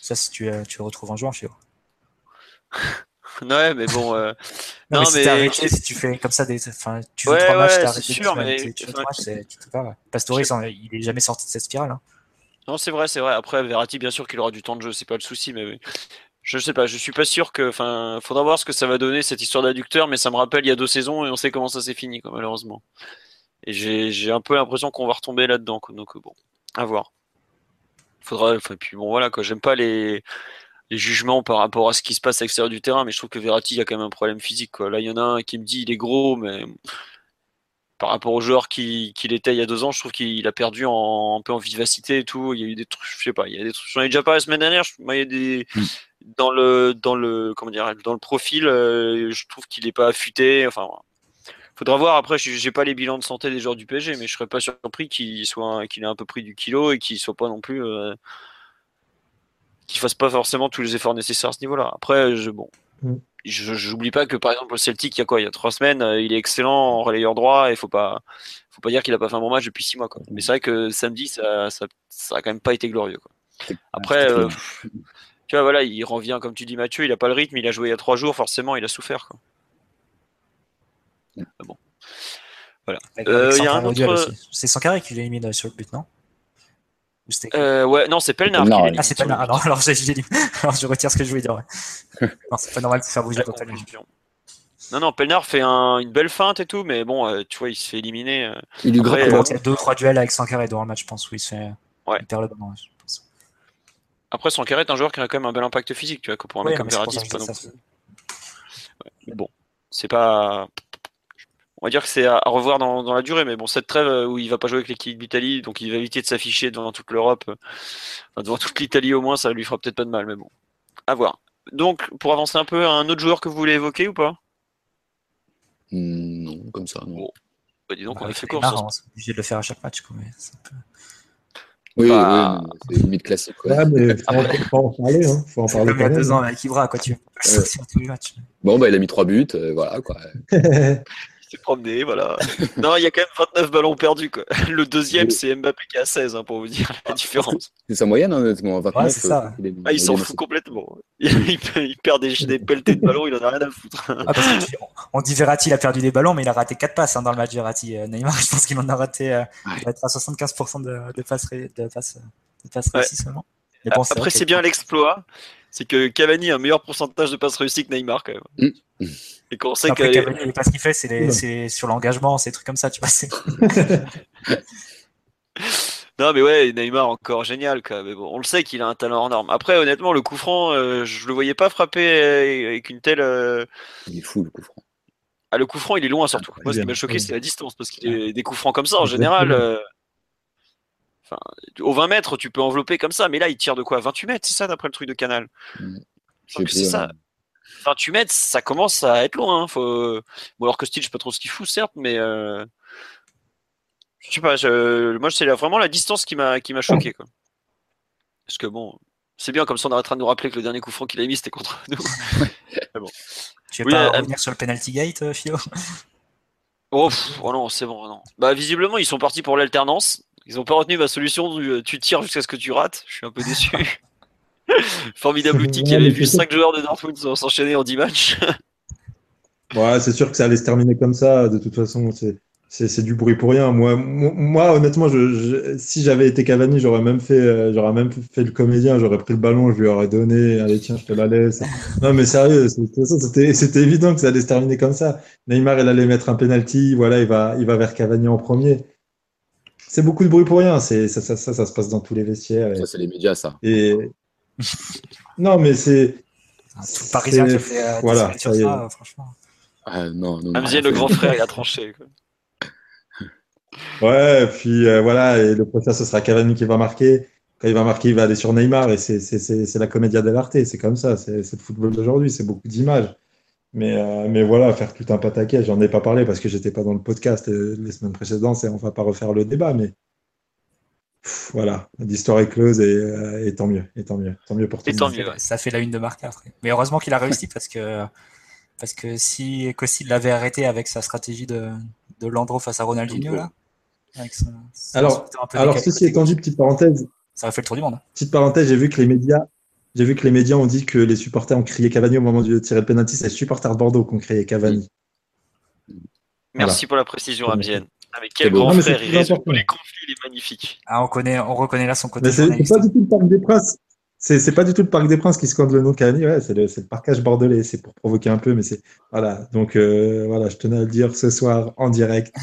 Ça, si tu, euh, tu le retrouves en jouant, ouais, mais bon. Euh, non, mais, si arrêté, si tu fais comme ça, des, enfin, tu joues ouais, trois matchs, ouais, arrêté, sûr, tu, mais... tu, fais tu peux pas. Pastoris, il est jamais sorti de cette spirale. Hein. Non, c'est vrai, c'est vrai. Après, Verratti, bien sûr qu'il aura du temps de jeu, c'est pas le souci, mais je sais pas, je suis pas sûr que. Enfin, faudra voir ce que ça va donner cette histoire d'adducteur, mais ça me rappelle il y a deux saisons et on sait comment ça s'est fini, quoi, malheureusement. Et j'ai un peu l'impression qu'on va retomber là-dedans, donc bon, à voir. Faudra. Enfin, puis bon, voilà, quoi. J'aime pas les, jugements par rapport à ce qui se passe à l'extérieur du terrain, mais je trouve que Verratti, il y a quand même un problème physique. Là, il y en a un qui me dit il est gros, mais par rapport au joueur qu'il était il y a deux ans, je trouve qu'il a perdu en, un peu en vivacité et tout. Il y a eu des trucs, je sais pas, il y a des trucs. J'en ai déjà parlé la semaine dernière. il y a des, mm dans le dans le comment dire dans le profil, euh, je trouve qu'il n'est pas affûté. Enfin, faudra voir. Après, j'ai pas les bilans de santé des joueurs du PSG, mais je serais pas surpris qu'il soit qu'il ait un peu pris du kilo et qu'il soit pas non plus euh, qu'il fasse pas forcément tous les efforts nécessaires à ce niveau-là. Après, je bon. Mm. J'oublie pas que par exemple au Celtic, il y a quoi? Il y a trois semaines, euh, il est excellent en relayeur droit et faut pas, faut pas dire qu'il a pas fait un bon match depuis six mois. Quoi. Mais c'est vrai que samedi, ça, ça, ça, a quand même pas été glorieux. Quoi. Après, tu vois, voilà, il revient, comme tu dis, Mathieu, il n'a pas le rythme, il a joué il y a trois jours, forcément, il a souffert. Quoi. Bon. Voilà. Euh, il y a un autre... C'est Sankaré qui l'élimine sur le but, non? Euh, ouais, non, c'est Pelnar. ah, c'est Pelnar. Alors, alors, alors, je retire ce que je voulais dire. Ouais. non, c'est pas normal de faire bouger totalement. Non, non, Pelnar fait un, une belle feinte et tout, mais bon, euh, tu vois, il se fait éliminer. Euh, il lui après, euh, il y a deux, trois duels avec Sankaré dans le match, je pense, où il se fait. Ouais. Il perd le ballon. Après, Sankaré est un joueur qui a quand même un bel impact physique, tu vois, pour un mec comme Verratti, c'est pas non plus. mais bon, c'est pas. On va dire que c'est à revoir dans, dans, la durée, mais bon, cette trêve euh, où il va pas jouer avec l'équipe d'Italie, donc il va éviter de s'afficher devant toute l'Europe, euh, enfin, devant toute l'Italie au moins, ça lui fera peut-être pas de mal, mais bon, à voir. Donc, pour avancer un peu, un autre joueur que vous voulez évoquer ou pas? Hmm, Non, comme ça, non. Bah, dis donc, bah, on a fait course. On est obligé de le faire à chaque match, quoi, mais peu... Oui, bah... oui c'est limite classique. Quoi. Ouais, mais faut, en parler. Hein. Faut en parler. Comme il y a deux ans avec Ibra, quoi, tu veux. Ouais. Bon, bah, il a mis trois buts, euh, voilà, quoi. s'est promené, voilà. non, il y a quand même 29 ballons perdus. Quoi. Le deuxième, c'est Mbappé qui a 16, hein, pour vous dire la différence. C'est sa moyenne, hein, honnêtement. 29, ouais, ça. Euh, il, est... ah, il s'en fout complètement. Il, il, perd des, des pelletés de ballons, il en a rien à foutre. Ah, on dit Verratti, il a perdu des ballons, mais il a raté 4 passes hein, dans le match Verratti. Euh, Neymar, je pense qu'il en a raté. Euh, ouais. Il va être à 75% de, de passes, de passes, de passes ouais. réussies seulement. Bon, Après, c'est bien l'exploit. C'est que Cavani a un meilleur pourcentage de passes réussies que Neymar, quand même. Mm. Et qu'on sait Après, que. Cavani, pas ce qu'il fait, c'est sur l'engagement, ces trucs comme ça, tu vois. non, mais ouais, Neymar encore génial, quoi. Mais bon, on le sait qu'il a un talent énorme. Après, honnêtement, le coup franc, euh, je le voyais pas frapper avec une telle. Euh... Il est fou, le coup franc. Ah, le coup franc, il est loin surtout. Moi, ce qui m'a choqué, c'est la distance, parce qu'il est des coups francs comme ça, en général. Euh... Enfin, au 20 mètres, tu peux envelopper comme ça, mais là, il tire de quoi? 28 mètres, c'est ça, d'après le truc de Canal mmh. C'est ça. 28 mètres, ça commence à être loin. Hein. Faut... Bon, alors que Steel, je sais pas trop ce qu'il fout, certes, mais. Euh... Je sais pas, je... moi, c'est vraiment la distance qui m'a choqué. Quoi. Parce que bon, c'est bien, comme ça, on est en train de nous rappeler que le dernier coup franc qu'il a mis, c'était contre nous. bon. Tu veux oui, pas euh, revenir sur le penalty gate, euh, Philo oh, oh, non, c'est bon, non. Bah, visiblement, ils sont partis pour l'alternance. Ils n'ont pas retenu ma solution du euh, tu tires jusqu'à ce que tu rates. Je suis un peu déçu. Formidable outil qui avait vu 5 joueurs de Dortmund s'enchaîner en 10 matchs. ouais, c'est sûr que ça allait se terminer comme ça. De toute façon, c'est du bruit pour rien. Moi, moi honnêtement, je, si j'avais été Cavani, j'aurais même fait, euh, j'aurais même fait le comédien. J'aurais pris le ballon, je lui aurais donné. Allez, tiens, je te la laisse. Non, mais sérieux, c'était évident que ça allait se terminer comme ça. Neymar, il allait mettre un penalty. Voilà, il va, il va vers Cavani en premier c'est beaucoup de bruit pour rien. C'est ça, ça, ça, ça, se passe dans tous les vestiaires. Ça, c'est les médias, ça. Et non, mais c'est. Tout Parisien qui fait. Euh, voilà. Ça, franchement. Non, non, non. Amzien, le grand frère, il a tranché. quoi. Ouais, puis euh, voilà, et le prochain, ce sera Cavani qui va marquer. Quand il va marquer, il va aller sur Neymar, et c'est la commedia dell'arte, c'est comme ça, c'est le football d'aujourd'hui, c'est beaucoup d'images. Mais, euh, mais voilà, faire tout un pataquès, j'en ai pas parlé parce que j'étais pas dans le podcast euh, les semaines précédentes, et on va pas refaire le débat, mais pff, voilà, l'histoire est close, et, euh, et tant mieux, et tant mieux, tant mieux pour tout Et le tant monde. mieux. ouais. Ça fait la une de Marca après. Mais heureusement qu'il a réussi parce que parce que si Kossi l'avait arrêté avec sa stratégie de, de Landro face à Ronaldinho là, avec son, son Alors- sauteur un peu Alors, ceci étant dit, petite parenthèse, ça aurait fait le tour du monde. hein. Petite parenthèse, j'ai vu que les médias, j'ai vu que les médias ont dit que les supporters ont crié Cavani au moment de tirer le penalty. C'est les supporters de Bordeaux qui ont crié Cavani. Merci pour la précision, Amzien. Mais C'est quel grand Non, frère, il résout les conflits, il est magnifique. Ah, on connaît, on reconnaît là son côté c'est pas du tout le Parc des Princes. C'est pas du tout le Parc des Princes qui scande le nom de Cavani. Ouais, c'est le, le parcage bordelais. C'est pour provoquer un peu, mais c'est voilà. Donc euh, voilà, je tenais à le dire ce soir en direct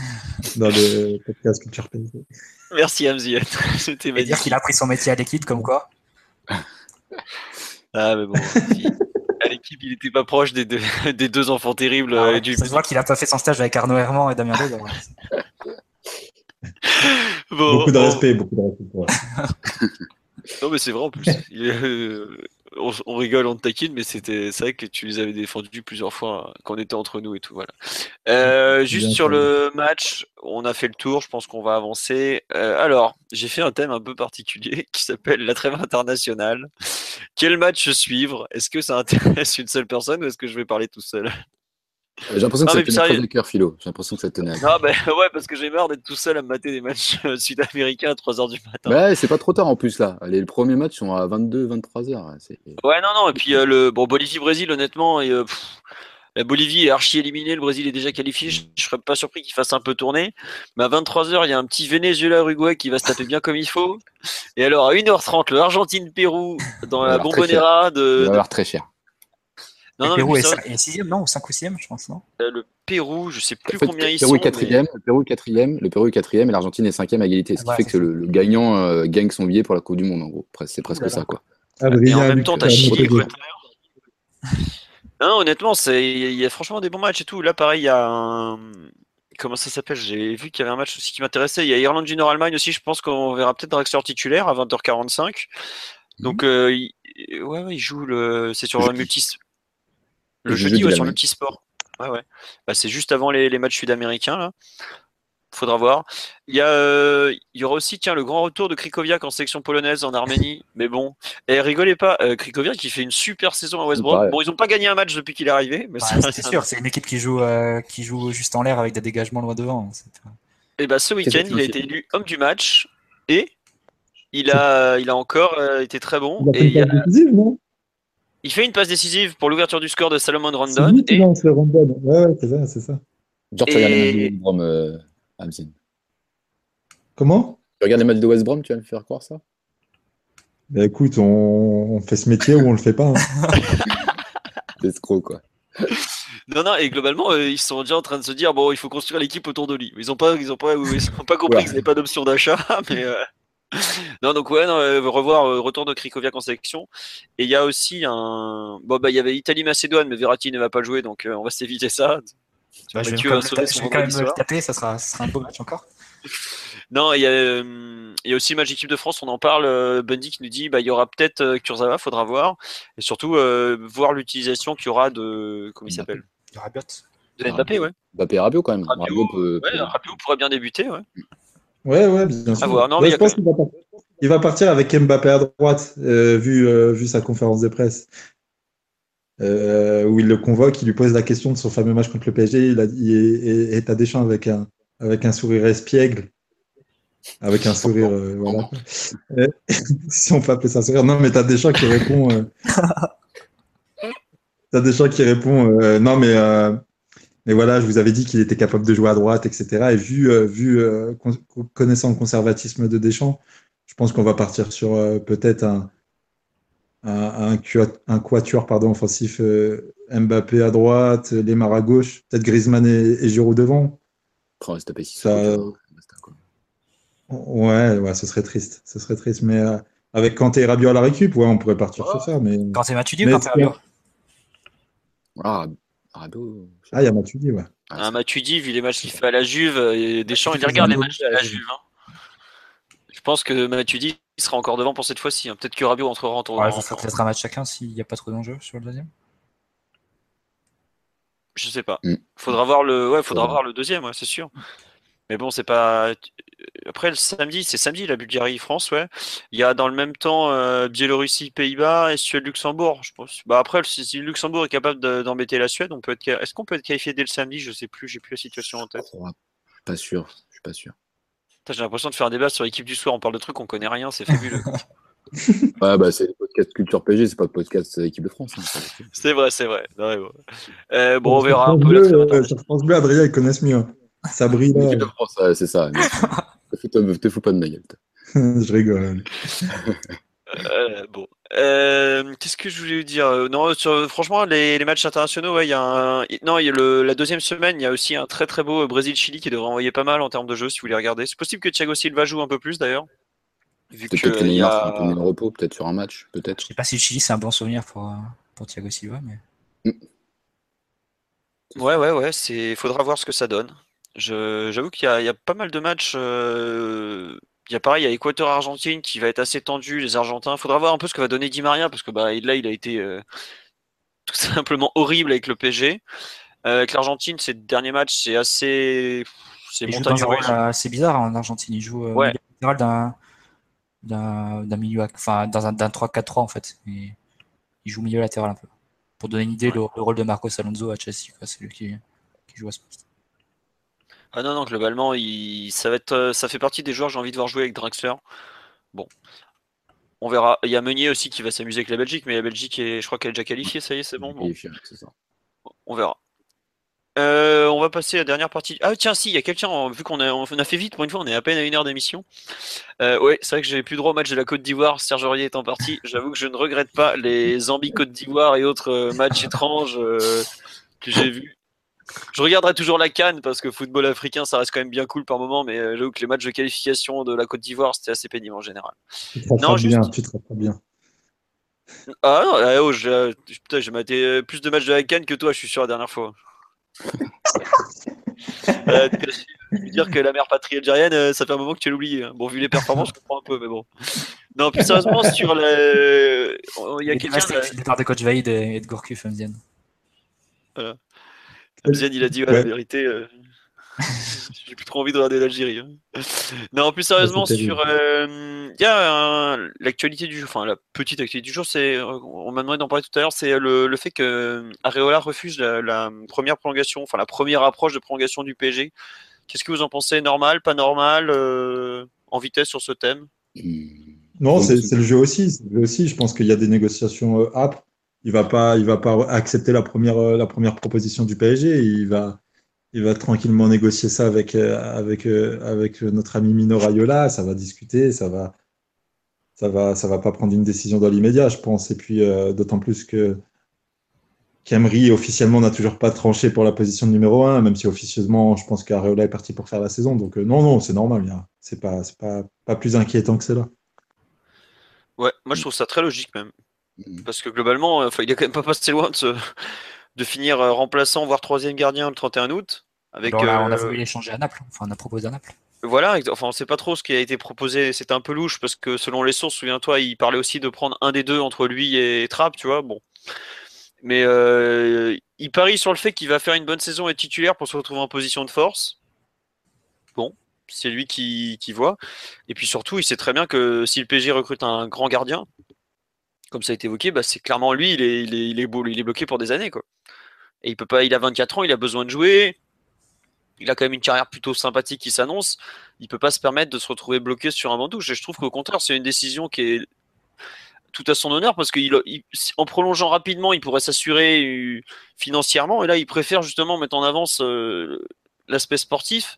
dans le podcast Culture PSG. Merci, Amzien. C'était Et dire magnifique. qu'il a pris son métier à l'équipe comme quoi. Ah, mais bon, si. à l'équipe, il n'était pas proche des deux, des deux enfants terribles. Ah euh, ouais, du... Ça se voit qu'il a pas fait son stage avec Arnaud Herman et Damien alors. Bon, beaucoup de respect, beaucoup de respect. Non, mais c'est vrai en plus. Il euh, on, on rigole, on te taquine, mais c'était, c'est vrai que tu les avais défendus plusieurs fois hein, quand on était entre nous et tout. Voilà. Euh, juste sur le match, on a fait le tour. Je pense qu'on va avancer. Euh, alors, j'ai fait un thème un peu particulier qui s'appelle la trêve internationale. Quel match suivre? Est-ce que ça intéresse une seule personne ou est-ce que je vais parler tout seul? J'ai l'impression que ça tenait sérieux. très à cœur, Philo. J'ai l'impression que ça te tenait à cœur. Non, ben ouais, parce que j'ai marre d'être tout seul à me mater des matchs euh, sud-américains à 3h du matin. Ouais, c'est pas trop tard en plus là. Allez, le premier match sont à 22, 23 heures. C'est- Ouais, non, non. Et puis euh, le bon Bolivie-Brésil, honnêtement, et, euh, pff, la Bolivie est archi éliminée, le Brésil est déjà qualifié. Je, je serais pas surpris qu'il fasse un peu tourner. Mais à 23h, il y a un petit Venezuela-Uruguay qui va se taper bien comme il faut. Et alors à 1h30, le Argentine-Pérou dans la bombonera Il de. va avoir très cher. Non, Et non, Pérou est, ça, est sixième, non Ou 5 ou 6 je pense, non euh, le Pérou, je sais plus En fait, combien ils Pérou sont. est quatrième, le Pérou est quatrième, le Pérou est quatrième et l'Argentine est cinquième à égalité. Ce qui Ouais, fait que le, le gagnant euh, gagne son billet pour la Coupe du Monde en gros. C'est presque ça quoi. mais- Et en même temps, t'as l'Équateur. Non, non, honnêtement, c'est il y a franchement des bons matchs et tout. Là, pareil, il y a un. Comment ça s'appelle? J'ai vu qu'il y avait un match aussi qui m'intéressait. Il y a Irlande du Nord-Allemagne aussi. Je pense qu'on verra peut-être Draxler titulaire à 20h45. Donc, euh, il... ouais, ouais, il joue le. C'est sur Le le jeudi. multi. Le Le jeudi, jeudi, ouais, sur multisport. Ouais, ouais. Bah, c'est juste avant les, les matchs sud-américains là. Faudra voir. Il y a, euh, il y aura aussi, tiens, le grand retour de Krikoviak en sélection polonaise en Arménie. Mais bon, et rigolez pas, euh, Krikoviak qui fait une super saison à West Brom. Pareil. Bon, ils ont pas gagné un match depuis qu'il est arrivé, mais Bah, C'est sûr, c'est une équipe qui joue, euh, qui joue juste en l'air avec des dégagements loin devant. C'est pas- Et bah, ce week-end, il a été élu homme du match et il a, il a encore euh, été très bon. Il a fait Et une il, y a- passe décisive, non? Il fait une passe décisive pour l'ouverture du score de Salomon C'est Rondon. lui qui Et lance le rondon. Ouais, ouais, c'est ça, c'est ça. Genre, tu Et- regardes les matchs de West Brom, euh, Hamzin. Comment? Tu regardes les matchs de West Brom, tu vas me faire croire ça? Bah, écoute, on, on fait ce métier ou on le fait pas. hein. C'est escroc quoi. non, non, et globalement, euh, ils sont déjà en train de se dire bon, il faut construire l'équipe autour de lui. Ils ont pas, ils ont pas, ils ont pas compris Ouais. qu'ils n'avaient pas d'option d'achat, mais. euh, Non, donc ouais, non, euh, revoir euh, retour de Krikoviak en sélection. Et il y a aussi un. Bon, bah, il y avait Italie-Macédoine, mais Verratti ne va pas jouer, donc euh, on va s'éviter ça. Bah, je vais quand je vais quand même le taper, ça sera, ça sera un beau match encore. Non, il y, a, euh, il y a aussi le match de France, on en parle. euh, Bundy qui nous dit bah, il y aura peut-être euh, Kurzawa, faudra voir. Et surtout, euh, voir l'utilisation qu'il y aura de. Comment il s'appelle? Il y aura Biot. De Mbappé, ouais. Mbappé et Rabiot quand même. Rabiot, Rabiot peut- Ouais, peut- Rabiot pourrait bien débuter, ouais. Ouais, ouais, bien sûr. voir. Non, Ouais, mais il y je pense qu'il va, partir- il va partir avec Mbappé à droite, euh, vu, euh, vu sa conférence de presse, euh, où il le convoque, il lui pose la question de son fameux match contre le PSG. Il a, il est, et- et t'as Deschamps avec un, avec un sourire espiègle, avec un sourire, euh, voilà. Euh, si on peut appeler ça un sourire. Non, mais t'as Deschamps qui répond. euh, T'as Deschamps qui répond. euh, non, mais. Mais voilà, je vous avais dit qu'il était capable de jouer à droite, etc. Et vu, euh, vu euh, con- connaissant le conservatisme de Deschamps, je pense qu'on va partir sur euh, peut-être un, un, un, quat- un quatuor pardon, offensif euh, Mbappé à droite, Lemar à gauche, peut-être Griezmann et, et Giroud devant. Oh, six Ça-. Ouais, ouais, ce serait triste. Ce serait triste. Mais euh, avec Kanté et Rabiot à la récup, ouais, on pourrait partir sur ça. Mais Quand c'est Matuidi ou c'est Rabiot? Ah, Rabiot. Ah, il y a Matuidi, ouais. Ah, Matuidi, vu les matchs qu'il fait à la Juve, et Deschamps, il regarde les matchs à la Juve. hein. Je pense que Matuidi sera encore devant pour cette fois-ci. hein. Peut-être que Rabiot entrera en tournoi. Ouais, ça sera peut-être un match chacun s'il n'y a pas trop d'enjeux sur le deuxième. Je sais pas. Mm. Faudra voir le, ouais, faudra voir le deuxième, ouais, c'est sûr. Mais bon, c'est pas. Après le samedi, c'est samedi la Bulgarie-France, ouais. Il y a dans le même temps euh, Biélorussie-Pays-Bas et Suède-Luxembourg, je pense. Bah après, si le Luxembourg est capable de- d'embêter la Suède, on peut être. Est-ce qu'on peut être qualifié dès le samedi? Je sais plus, j'ai plus la situation en tête. Oh, Pas sûr, je suis pas sûr. J'ai l'impression de faire un débat sur l'équipe du soir. On parle de trucs on connaît rien, c'est fabuleux. Ouais, bah c'est le podcast Culture PG, c'est pas le podcast équipe de France. hein, c'est- vrai, c'est vrai. Non, bon. Euh, bon, on verra un peu la Bleu, euh. Sur France Bleu, Adrien, ils connaissent mieux. France, ouais, c'est ça. te, fous, te- te fous pas de ma gueule. je rigole. Euh, bon. Euh, Qu'est-ce que je voulais vous dire? Euh, Non, sur- franchement, les, les matchs internationaux, ouais, il y a un... Non, il y a le, la deuxième semaine, il y a aussi un très très beau Brésil-Chili qui devrait envoyer pas mal en termes de jeu si vous voulez regarder. C'est possible que Thiago Silva joue un peu plus d'ailleurs. Vu que Peut-être y un a... mis en repos, peut-être sur un match, peut-être. Je sais pas si le Chili c'est un bon souvenir pour, pour Thiago Silva, mais Ouais, ouais, ouais, c'est... faudra voir ce que ça donne. J'avoue qu'il y a, il y a pas mal de matchs. euh, Il y a pareil, il y a Équateur-Argentine qui va être assez tendu, les Argentins. Faudra voir un peu ce que va donner Di Maria parce que bah, là, il a été euh, tout simplement horrible avec le PSG. Euh, avec l'Argentine, ces derniers matchs, c'est assez. C'est il assez bizarre hein, en Argentine. Il joue euh, Ouais. d'un d'un milieu, enfin dans un d'un 3-4-3 en fait. Et il joue milieu latéral un peu. Pour donner une idée, le, le rôle de Marcos Alonso à Chelsea, c'est lui qui, qui joue à ce poste. Ah non, non, globalement, il... ça, va être... euh, ça fait partie des joueurs que j'ai envie de voir jouer avec Draxler. Bon. On verra. Il y a Meunier aussi qui va s'amuser avec la Belgique, mais la Belgique, est... je crois qu'elle est déjà qualifiée, ça y est, c'est bon. On verra. Euh, on va passer à la dernière partie. Ah tiens, si, il y a quelqu'un, vu qu'on a, on a fait vite pour une fois, on est à peine à une heure d'émission. Euh, ouais, c'est vrai que j'avais plus droit au match de la Côte d'Ivoire, Serge Aurier étant parti. J'avoue que je ne regrette pas les Zambie Côte d'Ivoire et autres euh, matchs étranges euh, que j'ai vus. Je regarderai toujours la Cannes parce que football africain, ça reste quand même bien cool par moment, mais euh, j'avoue que les matchs de qualification de la Côte d'Ivoire, c'était assez pénible en général. Tu te Non, juste- bien, tu te bien. Ah non, ah, oh, j'ai putain, j'ai maté euh, plus de matchs de la Cannes que toi, je suis sûr, la dernière fois. Euh, dire que la mère patrie algérienne, euh, ça fait un moment que tu l'as oublié. hein. Bon, vu les performances, je comprends un peu, mais bon. Non, plus sérieusement, sur le. Il y a quelqu'un. c'est le départ de coach Vaïd et, de Gourcuff, Mzian. Zen, il a dit ouais, la vérité. euh, J'ai plus trop envie de regarder l'Algérie. hein. Non, plus sérieusement, sur. euh, Il y a l'actualité du jour, enfin la petite actualité du jour, c'est. euh, On m'a demandé d'en parler tout à l'heure, c'est le, le fait que Areola refuse la, la première prolongation, enfin la première approche de prolongation du PSG. Qu'est-ce que vous en pensez? Normal, pas normal euh, En vitesse sur ce thème? Non, c'est le jeu aussi. c'est le jeu aussi. Je pense qu'il y a des négociations euh, âpres. Il va pas, il va pas accepter la première, euh, la première proposition du PSG. Il va, il va tranquillement négocier ça avec, euh, avec, euh, avec notre ami Mino Raiola. Ça va discuter. Ça va, ça va, ça va pas prendre une décision dans l'immédiat, je pense. Et puis, d'autant plus que qu'Emery officiellement n'a toujours pas tranché pour la position de numéro 1, même si officieusement, je pense qu'Areola est parti pour faire la saison. Donc, non, non, c'est normal. a- C'est pas, pas, pas plus inquiétant que c'est là. Ouais, moi je trouve ça très logique même. Hmm. Parce que globalement, euh, enfin, il est quand même pas passé loin de, se- de finir euh, remplaçant, voire troisième gardien le 31 août. Avec, là, on a euh, voulu l'échanger à Naples. Enfin, on a proposé à Naples. Voilà, enfin on sait pas trop ce qui a été proposé, c'était un peu louche parce que selon les sources, souviens-toi, il parlait aussi de prendre un des deux entre lui et Trapp, tu vois, bon. Mais euh, il parie sur le fait qu'il va faire une bonne saison et titulaire pour se retrouver en position de force. Bon, c'est lui qui, qui voit. Et puis surtout, il sait très bien que si le PSG recrute un grand gardien, comme ça a été évoqué, bah c'est clairement lui, il est, beau- il est bloqué pour des années, quoi. Et il peut pas, il a 24 ans, il a besoin de jouer. Il a quand même une carrière plutôt sympathique qui s'annonce il peut pas se permettre de se retrouver bloqué sur un banc touche. Et je trouve qu'au contraire, c'est une décision qui est tout à son honneur parce qu'en prolongeant rapidement, il pourrait s'assurer euh, financièrement. Et là, il préfère justement mettre en avance euh, l'aspect sportif.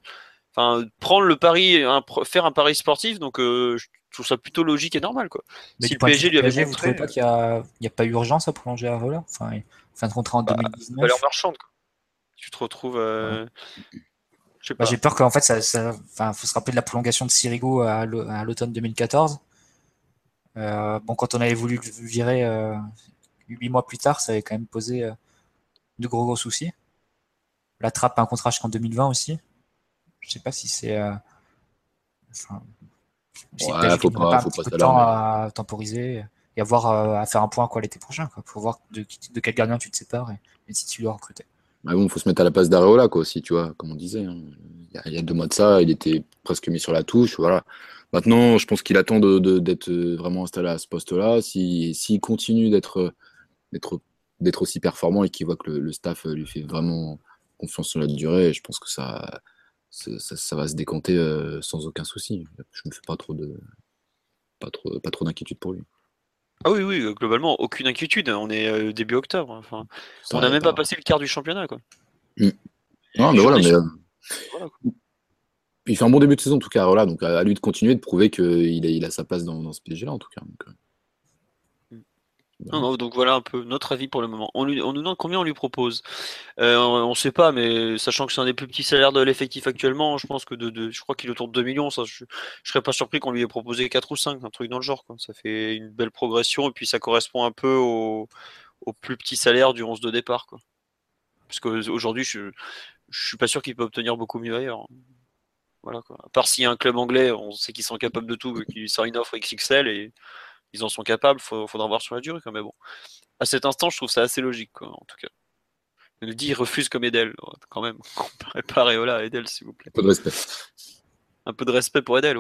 Enfin, prendre le pari, un, faire un pari sportif. Donc, euh, trouve ça plutôt logique et normal. Quoi. Mais si le PSG lui avait PSG, vous montré, trouvez pas qu'il n'y a, pas eu urgence à prolonger Areola Enfin, il- fin de contrat en Bah, 2019. valeur marchande. Quoi. Tu te retrouves. euh, Je Bah, pas. J'ai peur qu'en fait, ça, ça- enfin, faut se rappeler de la prolongation de Sirigu à l'au- à l'automne 2014. Euh, bon, quand on avait voulu le virer euh, huit mois plus tard, ça avait quand même posé euh, de gros gros soucis. La trappe a un contrat jusqu'en 2020 aussi. Je sais pas si c'est. Enfin, si ouais, faut pas, pas, faut un peu de temps à temporiser et avoir euh, à faire un point quoi l'été prochain. Quoi, pour voir de, de, quel gardien tu te sépares et, si tu dois recruter. Mais bon, faut se mettre à la place d'Areola quoi aussi, tu vois, comme on disait. Hein. Il, y a, deux mois de ça, il était presque mis sur la touche, voilà. Maintenant, je pense qu'il attend d'être de, d'être vraiment installé à ce poste-là. S'il si, continue d'être d'être aussi performant et qu'il voit que le, le, staff lui fait vraiment confiance sur la durée, je pense que ça, ça, va se décanter euh, sans aucun souci. Je me fais pas trop de pas trop pas trop d'inquiétude pour lui. Ah oui, oui, globalement, aucune inquiétude. On est euh, début octobre. Enfin, on n'a même pas passé le quart du championnat. Quoi. Mmh. Non, mais voilà, mais, euh, il fait un bon début de saison, en tout cas. Voilà, donc à, lui de continuer, de prouver qu'il a, il a sa place dans, dans ce PSG-là, en tout cas. Donc, donc voilà un peu notre avis pour le moment. On, lui, on nous demande combien on lui propose. Euh, on ne sait pas, mais sachant que c'est un des plus petits salaires de l'effectif actuellement, je pense que de, je crois qu'il est autour de 2 millions. Ça, je, ne serais pas surpris qu'on lui ait proposé 4 ou 5, un truc dans le genre. Quoi. Ça fait une belle progression et puis ça correspond un peu au, plus petit salaire du 11 de départ. Quoi. Parce qu'aujourd'hui, je, ne suis pas sûr qu'il peut obtenir beaucoup mieux ailleurs. Voilà, quoi. À part s'il y a un club anglais, on sait qu'ils sont capables de tout, qu'il lui sort une offre XXL et ils en sont capables, il faudra voir sur la durée. Mais bon, à cet instant, je trouve ça assez logique, en tout cas. Il dit il refuse comme Edel, quand même. Comparez pas Areola à Edel, s'il vous plaît. Un peu de respect. Un peu de respect pour Edel.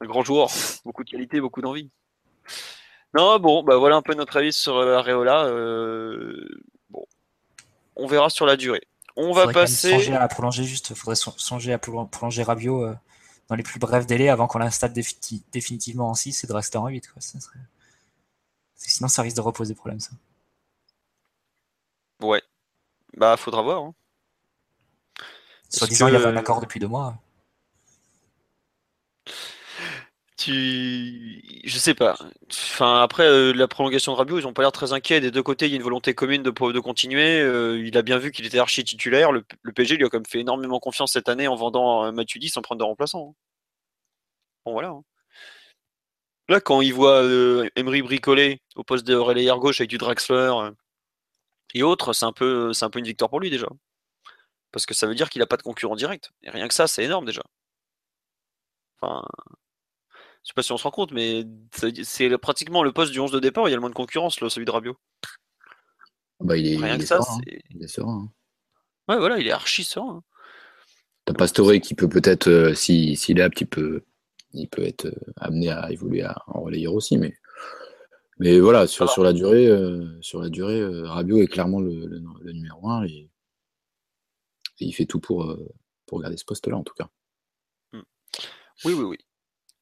Un grand joueur, beaucoup de qualité, beaucoup d'envie. Non, bon, bah voilà un peu notre avis sur euh, Areola. Euh, bon, on verra sur la durée. On va passer. Songer à prolonger juste, faudrait songer à prolonger Rabio euh, dans les plus brefs délais avant qu'on l'installe définitivement en 6 et de rester en 8. Quoi. Ça serait... Sinon, ça risque de reposer problème, ça. Ouais. Bah, faudra voir. Hein. Soit disant, il y avait un accord depuis deux mois. Tu... Je sais pas. Enfin, après, euh, la prolongation de Rabiot, ils ont pas l'air très inquiets. Des deux côtés, il y a une volonté commune de, continuer. Euh, il a bien vu qu'il était archi titulaire. Le, PG lui a quand même fait énormément confiance cette année en vendant euh, sans prendre de remplaçant. Hein. Bon, voilà. Hein. Là, quand il voit Emery bricoler au poste de relayeur gauche avec du Draxler et autres, c'est un, peu, un peu une victoire pour lui déjà. Parce que ça veut dire qu'il n'a pas de concurrent direct. Et rien que ça, c'est énorme déjà. Enfin, je sais pas si on se rend compte, mais c'est pratiquement le poste du 11 de départ où il y a le moins de concurrence, là, celui de Rabiot. Bah, il est, Rien que ça, serein, hein. il est serein. Hein. Ouais, voilà, il est archi serein. T'as Pastore qui peut peut-être, euh, s'il est apte, il peut, il peut être euh, amené à évoluer en relayeur aussi, mais, mais voilà, sur, sur la durée, euh, sur la durée Rabiot est clairement le, numéro 1 et, il fait tout pour, pour garder ce poste-là, en tout cas. Hmm. Oui, oui, oui.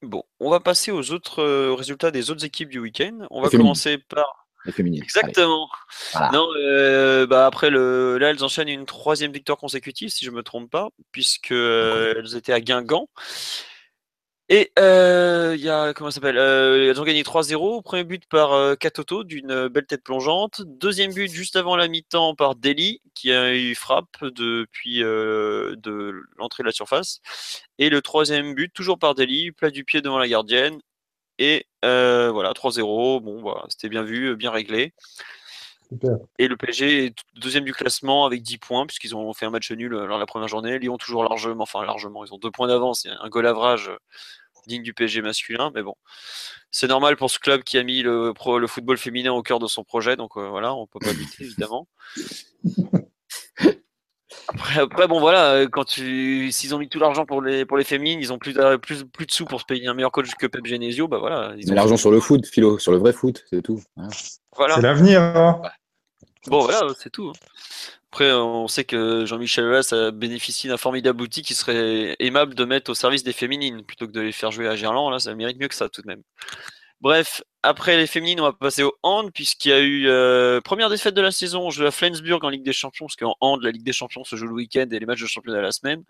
Bon, on va passer aux autres euh, résultats des autres équipes du week-end. On va commencer par. Les féminines. Exactement. Non, euh, bah après le, là elles enchaînent une troisième victoire consécutive si je me trompe pas, puisque euh, elles étaient à Guingamp. Et euh, il y a, comment ça s'appelle euh, Elles ont gagné 3-0. Premier but par euh, Katoto d'une belle tête plongeante. Deuxième but juste avant la mi-temps par Deli, qui a eu frappe depuis de l'entrée de la surface. Et le troisième but, toujours par Deli, plat du pied devant la gardienne. Et voilà, 3-0. Bon, voilà, c'était bien vu, bien réglé. Et le PSG est deuxième du classement avec 10 points, puisqu'ils ont fait un match nul lors de la première journée. Lyon toujours largement, enfin largement, ils ont deux points d'avance, un goal average digne du PSG masculin, mais bon, c'est normal pour ce club qui a mis le, le football féminin au cœur de son projet, donc euh, voilà, on peut pas lutter évidemment. Après, bon voilà, quand tu, s'ils ont mis tout l'argent pour les pour les féminines, ils ont plus de, plus, plus de sous pour se payer un meilleur coach que Pep Genesio, bah voilà. Ils ont l'argent sur le foot, Philo, sur le vrai foot, c'est tout. Voilà. C'est l'avenir. Hein. Bon voilà, c'est tout. Après, on sait que Jean-Michel Aulas a bénéficié d'un formidable outil qui serait aimable de mettre au service des féminines plutôt que de les faire jouer à Gerland. Là, ça mérite mieux que ça tout de même. Bref, après les féminines, on va passer au hand, puisqu'il y a eu euh, première défaite de la saison, jeu à Flensburg en Ligue des Champions, parce qu'en hand, la Ligue des Champions se joue le week-end et les matchs de championnat la semaine.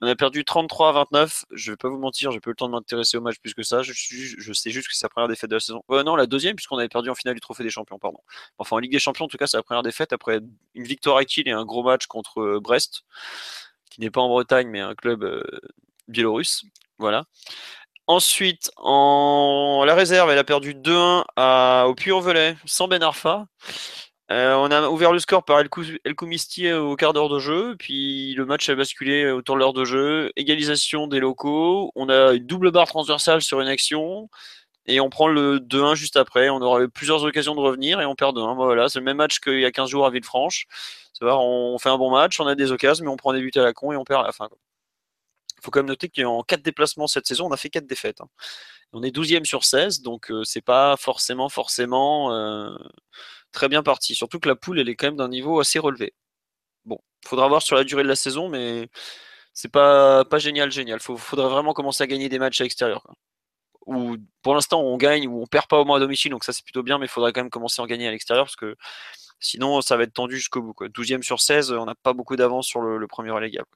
On a perdu 33 à 29. Je vais pas vous mentir, j'ai pas eu le temps de m'intéresser au match plus que ça. Je, sais juste que c'est la première défaite de la saison. Euh, non, la deuxième, puisqu'on avait perdu en finale du Trophée des Champions, pardon. Enfin, en Ligue des Champions, en tout cas, c'est la première défaite après une victoire acquise et un gros match contre euh, Brest, qui n'est pas en Bretagne, mais un club biélorusse. Voilà. Ensuite, en la réserve, elle a perdu 2-1 au Puy-en-Velay sans Ben Arfa. Euh, on a ouvert le score par El, au quart d'heure de jeu, puis le match a basculé autour de l'heure de jeu. Égalisation des locaux. On a une double barre transversale sur une action. Et on prend le 2-1 juste après. On aura eu plusieurs occasions de revenir et on perd 2-1. Voilà, c'est le même match qu'il y a 15 jours à Villefranche. On fait un bon match, on a des occasions, mais on prend des buts à la con et on perd à la fin. Faut quand même noter qu'en 4 déplacements cette saison, on a fait 4 défaites. Hein. On est 12e sur 16, donc euh, c'est pas forcément, forcément euh, très bien parti. Surtout que la poule, elle est quand même d'un niveau assez relevé. Bon, faudra voir sur la durée de la saison, mais c'est pas, pas génial, génial. Il faudrait vraiment commencer à gagner des matchs à l'extérieur. Ou pour l'instant, on gagne ou on perd pas au moins à domicile, donc ça c'est plutôt bien, mais il faudrait quand même commencer à en gagner à l'extérieur parce que sinon ça va être tendu jusqu'au bout. 12e sur 16, on n'a pas beaucoup d'avance sur le, premier relégable.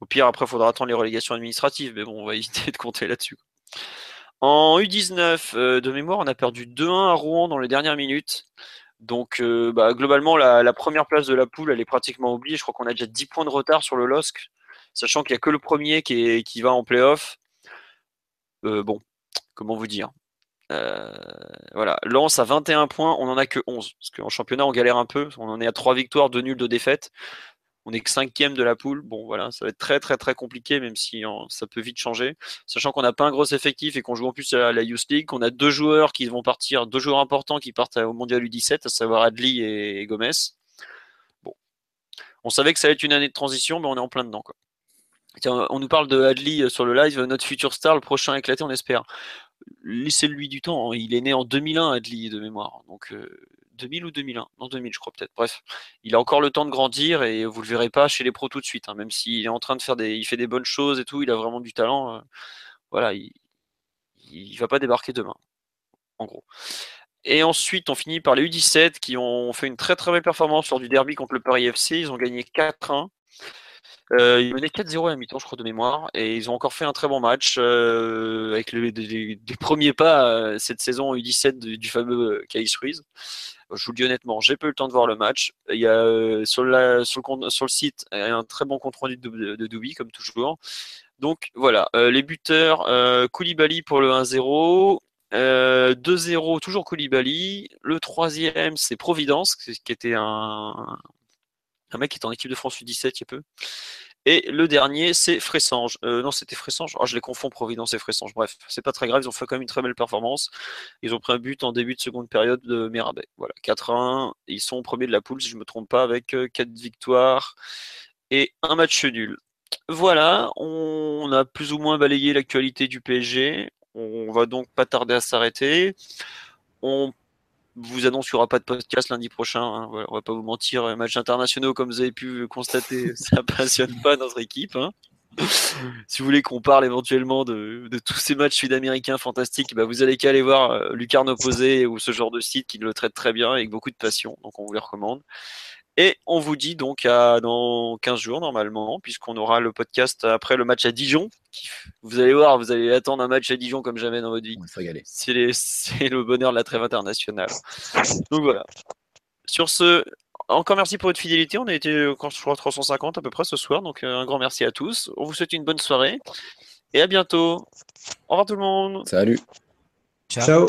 Au pire, après, il faudra attendre les relégations administratives, mais bon, on va éviter de compter là-dessus. En U19, euh, de mémoire, on a perdu 2-1 à Rouen dans les dernières minutes. Donc, euh, bah, globalement, la, première place de la poule, elle est pratiquement oubliée. Je crois qu'on a déjà 10 points de retard sur le LOSC, sachant qu'il n'y a que le premier qui, va en playoff. Euh, bon, comment vous dire? Voilà, Lens à 21 points, on n'en a que 11. Parce qu'en championnat, on galère un peu. On en est à 3 victoires, 2 nuls, 2 défaites. On est que cinquième de la poule. Bon, voilà, ça va être très, très, très compliqué, même si ça peut vite changer. Sachant qu'on n'a pas un gros effectif et qu'on joue en plus à la Youth League, qu'on a deux joueurs qui vont partir, deux joueurs importants qui partent au Mondial U17, à savoir Adli et Gomez. Bon. On savait que ça allait être une année de transition, mais on est en plein dedans, on nous parle de Adli sur le live, notre futur star, le prochain éclaté, on espère. Laissez-lui du temps. Hein. Il est né en 2001, Adli, de mémoire. Donc, euh, 2000 ou 2001 Non, 2000, je crois peut-être. Bref, il a encore le temps de grandir et vous le verrez pas chez les pros tout de suite. Hein, même s'il est en train de faire des, il fait des bonnes choses et tout, il a vraiment du talent. Euh, voilà, il, il va pas débarquer demain, en gros. Et ensuite, on finit par les U17 qui ont fait une très très belle performance lors du derby contre le Paris FC. Ils ont gagné 4-1. Euh, ils menaient 4-0 à la mi-temps, je crois, de mémoire, et ils ont encore fait un très bon match euh, avec les, premiers pas euh, cette saison U17 du, fameux Caïs Ruiz. Je vous le dis honnêtement, j'ai pas eu le temps de voir le match. Il y a sur, la, sur, le, sur le site un très bon compte rendu de, de, comme toujours. Donc voilà, les buteurs, Koulibaly pour le 1-0. 2-0, toujours Koulibaly. Le troisième, c'est Providence, qui était un, un mec qui est en équipe de France U17 il y a peu. Et le dernier, c'est Fressange. Euh, non, c'était Fressange. Oh, je les confonds, Providence et Fressange. Bref, c'est pas très grave. Ils ont fait quand même une très belle performance. Ils ont pris un but en début de seconde période de Mirabet. Voilà, 4-1. Ils sont premiers de la poule, si je me trompe pas, avec 4 euh, victoires et un match nul. Voilà, on a plus ou moins balayé l'actualité du PSG. On va donc pas tarder à s'arrêter. On vous annonce qu'il n'y aura pas de podcast lundi prochain. Hein. On va pas vous mentir. Euh, matchs internationaux, comme vous avez pu constater, ça passionne pas notre équipe. Hein. si vous voulez qu'on parle éventuellement de, tous ces matchs sud-américains fantastiques, bah vous allez qu'à aller voir euh, Lucarne Opposé ou ce genre de site qui le traite très bien avec beaucoup de passion. Donc on vous les recommande. Et on vous dit donc à dans 15 jours normalement, puisqu'on aura le podcast après le match à Dijon. Vous allez voir, vous allez attendre un match à Dijon comme jamais dans votre vie. C'est le bonheur de la trêve internationale. Donc voilà. Sur ce, encore merci pour votre fidélité. On a été, quand je crois, 350 à peu près ce soir. Donc euh, un grand merci à tous. On vous souhaite une bonne soirée. Et à bientôt. Au revoir tout le monde. Salut. Ciao.